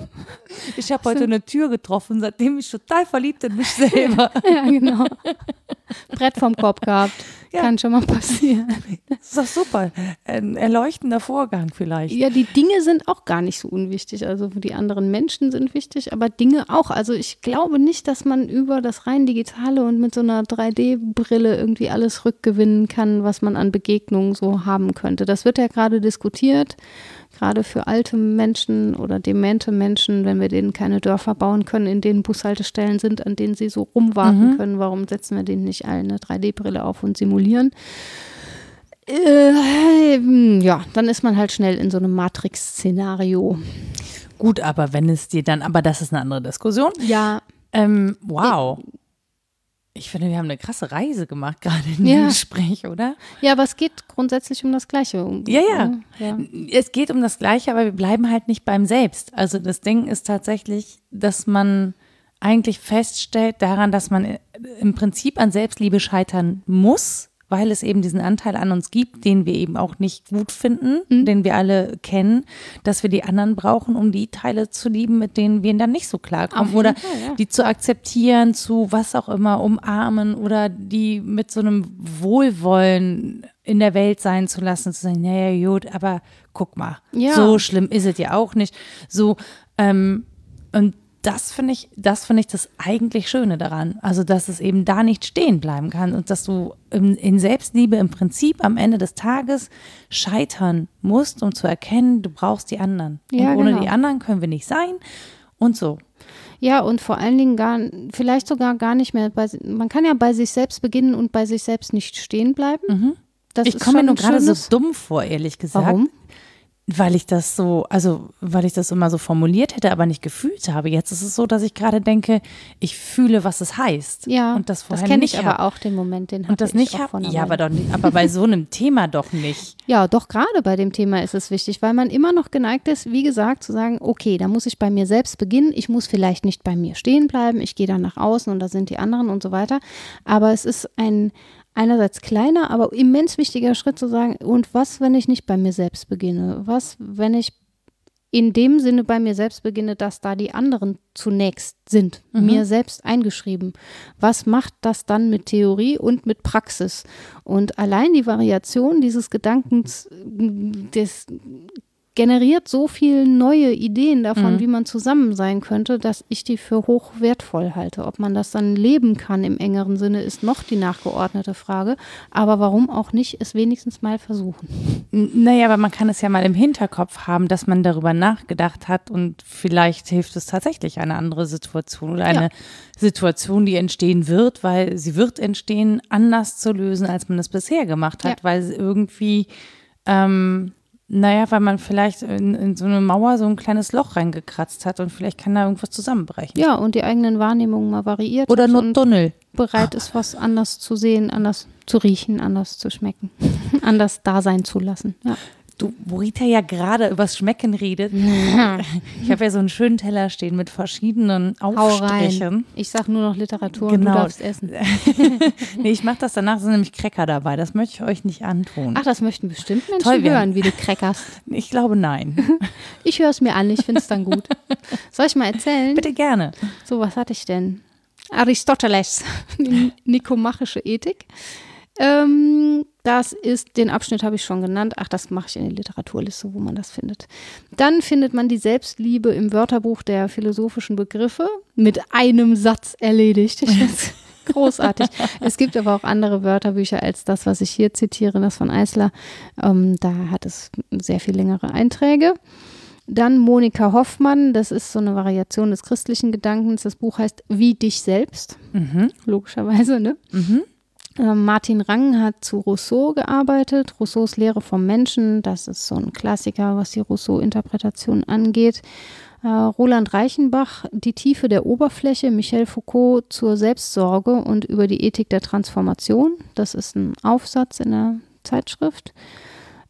Ich habe heute eine Tür getroffen, seitdem ich total verliebt in mich selber. ja, genau. Brett vom Kopf gehabt. Ja. Kann schon mal passieren. Das ist doch super. Ein erleuchtender Vorgang vielleicht. Ja, die Dinge sind auch gar nicht so unwichtig. Also die anderen Menschen sind wichtig, aber Dinge auch. Also ich glaube nicht, dass man über das rein digitale und mit so einer 3D-Brille irgendwie alles rückgewinnen kann, was man an Begegnungen so haben könnte. Das wird ja gerade diskutiert gerade für alte Menschen oder demente Menschen, wenn wir denen keine Dörfer bauen können, in denen Bushaltestellen sind, an denen sie so rumwarten mhm. können, warum setzen wir denen nicht alle eine 3D-Brille auf und simulieren? Äh, ja, dann ist man halt schnell in so einem Matrix-Szenario. Gut, aber wenn es dir dann, aber das ist eine andere Diskussion. Ja. Ähm, wow. Ich finde, wir haben eine krasse Reise gemacht, gerade in ja. dem Gespräch, oder? Ja, aber es geht grundsätzlich um das Gleiche. Ja, ja, ja. Es geht um das Gleiche, aber wir bleiben halt nicht beim Selbst. Also das Ding ist tatsächlich, dass man eigentlich feststellt daran, dass man im Prinzip an Selbstliebe scheitern muss, weil es eben diesen Anteil an uns gibt, den wir eben auch nicht gut finden, mhm. den wir alle kennen, dass wir die anderen brauchen, um die Teile zu lieben, mit denen wir dann nicht so klarkommen oder Fall, ja. die zu akzeptieren, zu was auch immer, umarmen oder die mit so einem Wohlwollen in der Welt sein zu lassen, zu sagen, naja, gut, aber guck mal, ja. so schlimm ist es ja auch nicht. So, ähm, und das finde ich, das finde ich das eigentlich Schöne daran. Also, dass es eben da nicht stehen bleiben kann und dass du in, in, Selbstliebe im Prinzip am Ende des Tages scheitern musst, um zu erkennen, du brauchst die anderen. Ja, und ohne genau. die anderen können wir nicht sein und so. Ja, und vor allen Dingen gar, vielleicht sogar gar nicht mehr bei, man kann ja bei sich selbst beginnen und bei sich selbst nicht stehen bleiben. Mhm. ich komme mir nur gerade so dumm vor, ehrlich gesagt. Warum? Weil ich das so, also weil ich das immer so formuliert hätte, aber nicht gefühlt habe. Jetzt ist es so, dass ich gerade denke, ich fühle, was es heißt. Ja, und das, das kenne ich aber auch den Moment, den und das ich nicht habe. Ja, aber doch nicht, aber bei so einem Thema doch nicht. Ja, doch gerade bei dem Thema ist es wichtig, weil man immer noch geneigt ist, wie gesagt, zu sagen, okay, da muss ich bei mir selbst beginnen. Ich muss vielleicht nicht bei mir stehen bleiben. Ich gehe dann nach außen und da sind die anderen und so weiter. Aber es ist ein einerseits kleiner, aber immens wichtiger Schritt zu sagen, und was, wenn ich nicht bei mir selbst beginne? Was, wenn ich in dem Sinne bei mir selbst beginne, dass da die anderen zunächst sind, mhm. mir selbst eingeschrieben. Was macht das dann mit Theorie und mit Praxis? Und allein die Variation dieses Gedankens, des generiert so viele neue Ideen davon, mhm. wie man zusammen sein könnte, dass ich die für hoch wertvoll halte. Ob man das dann leben kann im engeren Sinne, ist noch die nachgeordnete Frage. Aber warum auch nicht, es wenigstens mal versuchen. Naja, aber man kann es ja mal im Hinterkopf haben, dass man darüber nachgedacht hat und vielleicht hilft es tatsächlich eine andere Situation oder eine ja. Situation, die entstehen wird, weil sie wird entstehen, anders zu lösen, als man es bisher gemacht hat, ja. weil irgendwie ähm, naja, weil man vielleicht in, in, so eine Mauer so ein kleines Loch reingekratzt hat und vielleicht kann da irgendwas zusammenbrechen. Ja, und die eigenen Wahrnehmungen mal variiert. Oder nur Tunnel. Bereit ist, was anders zu sehen, anders zu riechen, anders zu schmecken, anders da sein zu lassen. Ja du, wo Rita ja gerade übers Schmecken redet. ich habe ja so einen schönen Teller stehen mit verschiedenen Aufstrichen. Ich sag nur noch Literatur genau. und du genau. darfst essen. nee, ich mache das danach, sind nämlich Cracker dabei. Das möchte ich euch nicht antun. Ach, das möchten bestimmt Menschen Toll, hören, wie du crackerst. Ich glaube, nein. ich höre es mir an, ich finde es dann gut. Soll ich mal erzählen? Bitte gerne. So, was hatte ich denn? Aristoteles, nikomachische Ethik. Ähm, das ist, den Abschnitt habe ich schon genannt. Ach, das mache ich in der Literaturliste, wo man das findet. Dann findet man die Selbstliebe im Wörterbuch der philosophischen Begriffe mit einem Satz erledigt. großartig. es gibt aber auch andere Wörterbücher als das, was ich hier zitiere, das von Eisler. Ähm, da hat es sehr viel längere Einträge. Dann Monika Hoffmann, das ist so eine Variation des christlichen Gedankens. Das Buch heißt Wie dich selbst. Mhm. Logischerweise, ne? Mhm. Ähm, Martin Rang hat zu Rousseau gearbeitet, Rousseaus Lehre vom Menschen, das ist so ein Klassiker, was die Rousseau-Interpretation angeht. Äh, Roland Reichenbach, Die Tiefe der Oberfläche, Michel Foucault zur Selbstsorge und über die Ethik der Transformation. Das ist ein Aufsatz in der Zeitschrift.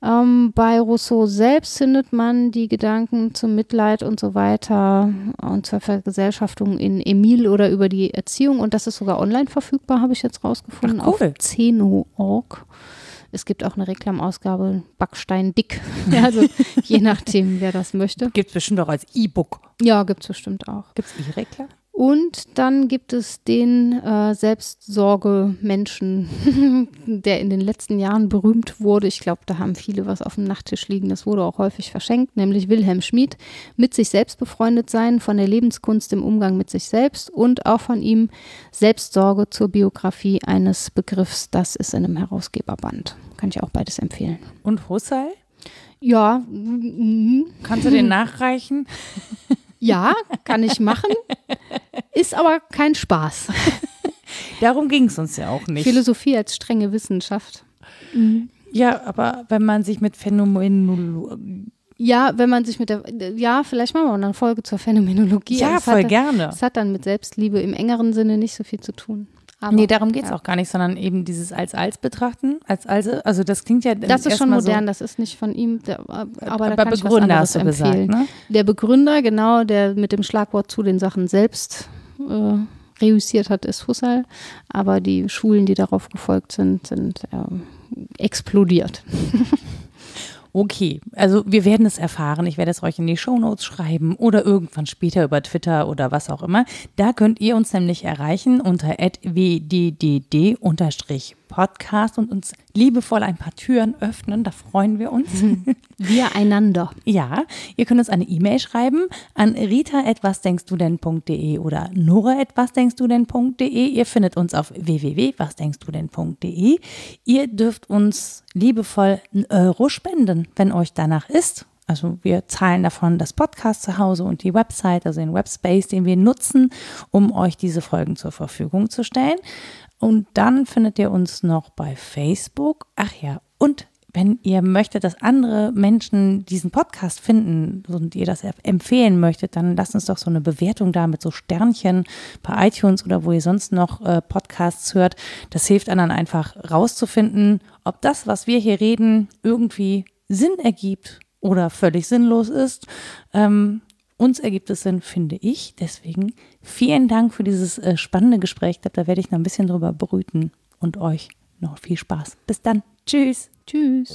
Ähm, bei Rousseau selbst findet man die Gedanken zum Mitleid und so weiter und zur Vergesellschaftung in Emil oder über die Erziehung. Und das ist sogar online verfügbar, habe ich jetzt rausgefunden, Ach, cool. auf zeno.org. Es gibt auch eine Reklamausgabe, Backstein dick. Also je nachdem, wer das möchte. Gibt es bestimmt auch als E-Book. Ja, gibt es bestimmt auch. Gibt es E-Reklam? Und dann gibt es den äh, Selbstsorge-Menschen, der in den letzten Jahren berühmt wurde. Ich glaube, da haben viele was auf dem Nachttisch liegen. Das wurde auch häufig verschenkt, nämlich Wilhelm Schmid. Mit sich selbst befreundet sein, von der Lebenskunst im Umgang mit sich selbst und auch von ihm Selbstsorge zur Biografie eines Begriffs. Das ist in einem Herausgeberband. Kann ich auch beides empfehlen. Und Husserl? Ja. Kannst du den nachreichen? Ja, kann ich machen. Ist aber kein Spaß. Darum ging es uns ja auch nicht. Philosophie als strenge Wissenschaft. ja, aber wenn man sich mit Phänomenologie. Ja, wenn man sich mit der, ja, vielleicht machen wir auch eine Folge zur Phänomenologie. Ja, voll hat, gerne. Es hat dann mit Selbstliebe im engeren Sinne nicht so viel zu tun. Aber, Nee, darum geht es ja. auch gar nicht, sondern eben dieses als als betrachten, als also, also das klingt ja Das ist schon modern, so, das ist nicht von ihm, der, aber was Begründer hast du gesagt, empfehlen. ne? Der Begründer, genau, der mit dem Schlagwort zu den Sachen selbst äh, reüssiert hat, ist Husserl. Aber die Schulen, die darauf gefolgt sind, sind ähm, explodiert. Okay, also wir werden es erfahren. Ich werde es euch in die Shownotes schreiben oder irgendwann später über Twitter oder was auch immer. Da könnt ihr uns nämlich erreichen unter wddd-podcast und uns liebevoll ein paar Türen öffnen. Da freuen wir uns. Wir einander. Ja, ihr könnt uns eine E-Mail schreiben an rita.wasdenkstudenn.de oder nora.wasdenkstudenn.de. Ihr findet uns auf www.wasdenkstudenn.de. Ihr dürft uns liebevoll einen Euro spenden, wenn euch danach ist. Also wir zahlen davon das Podcast zu Hause und die Website, also den Webspace, den wir nutzen, um euch diese Folgen zur Verfügung zu stellen. Und dann findet ihr uns noch bei Facebook. Ach ja, und wenn ihr möchtet, dass andere Menschen diesen Podcast finden und ihr das empfehlen möchtet, dann lasst uns doch so eine Bewertung da mit so Sternchen bei iTunes oder wo ihr sonst noch äh, Podcasts hört. Das hilft anderen einfach rauszufinden, ob das, was wir hier reden, irgendwie Sinn ergibt oder völlig sinnlos ist. Ähm, uns ergibt es Sinn, finde ich. Deswegen vielen Dank für dieses äh, spannende Gespräch. Da werde ich noch ein bisschen drüber brüten und euch noch viel Spaß. Bis dann. Tschüss. Tschüss.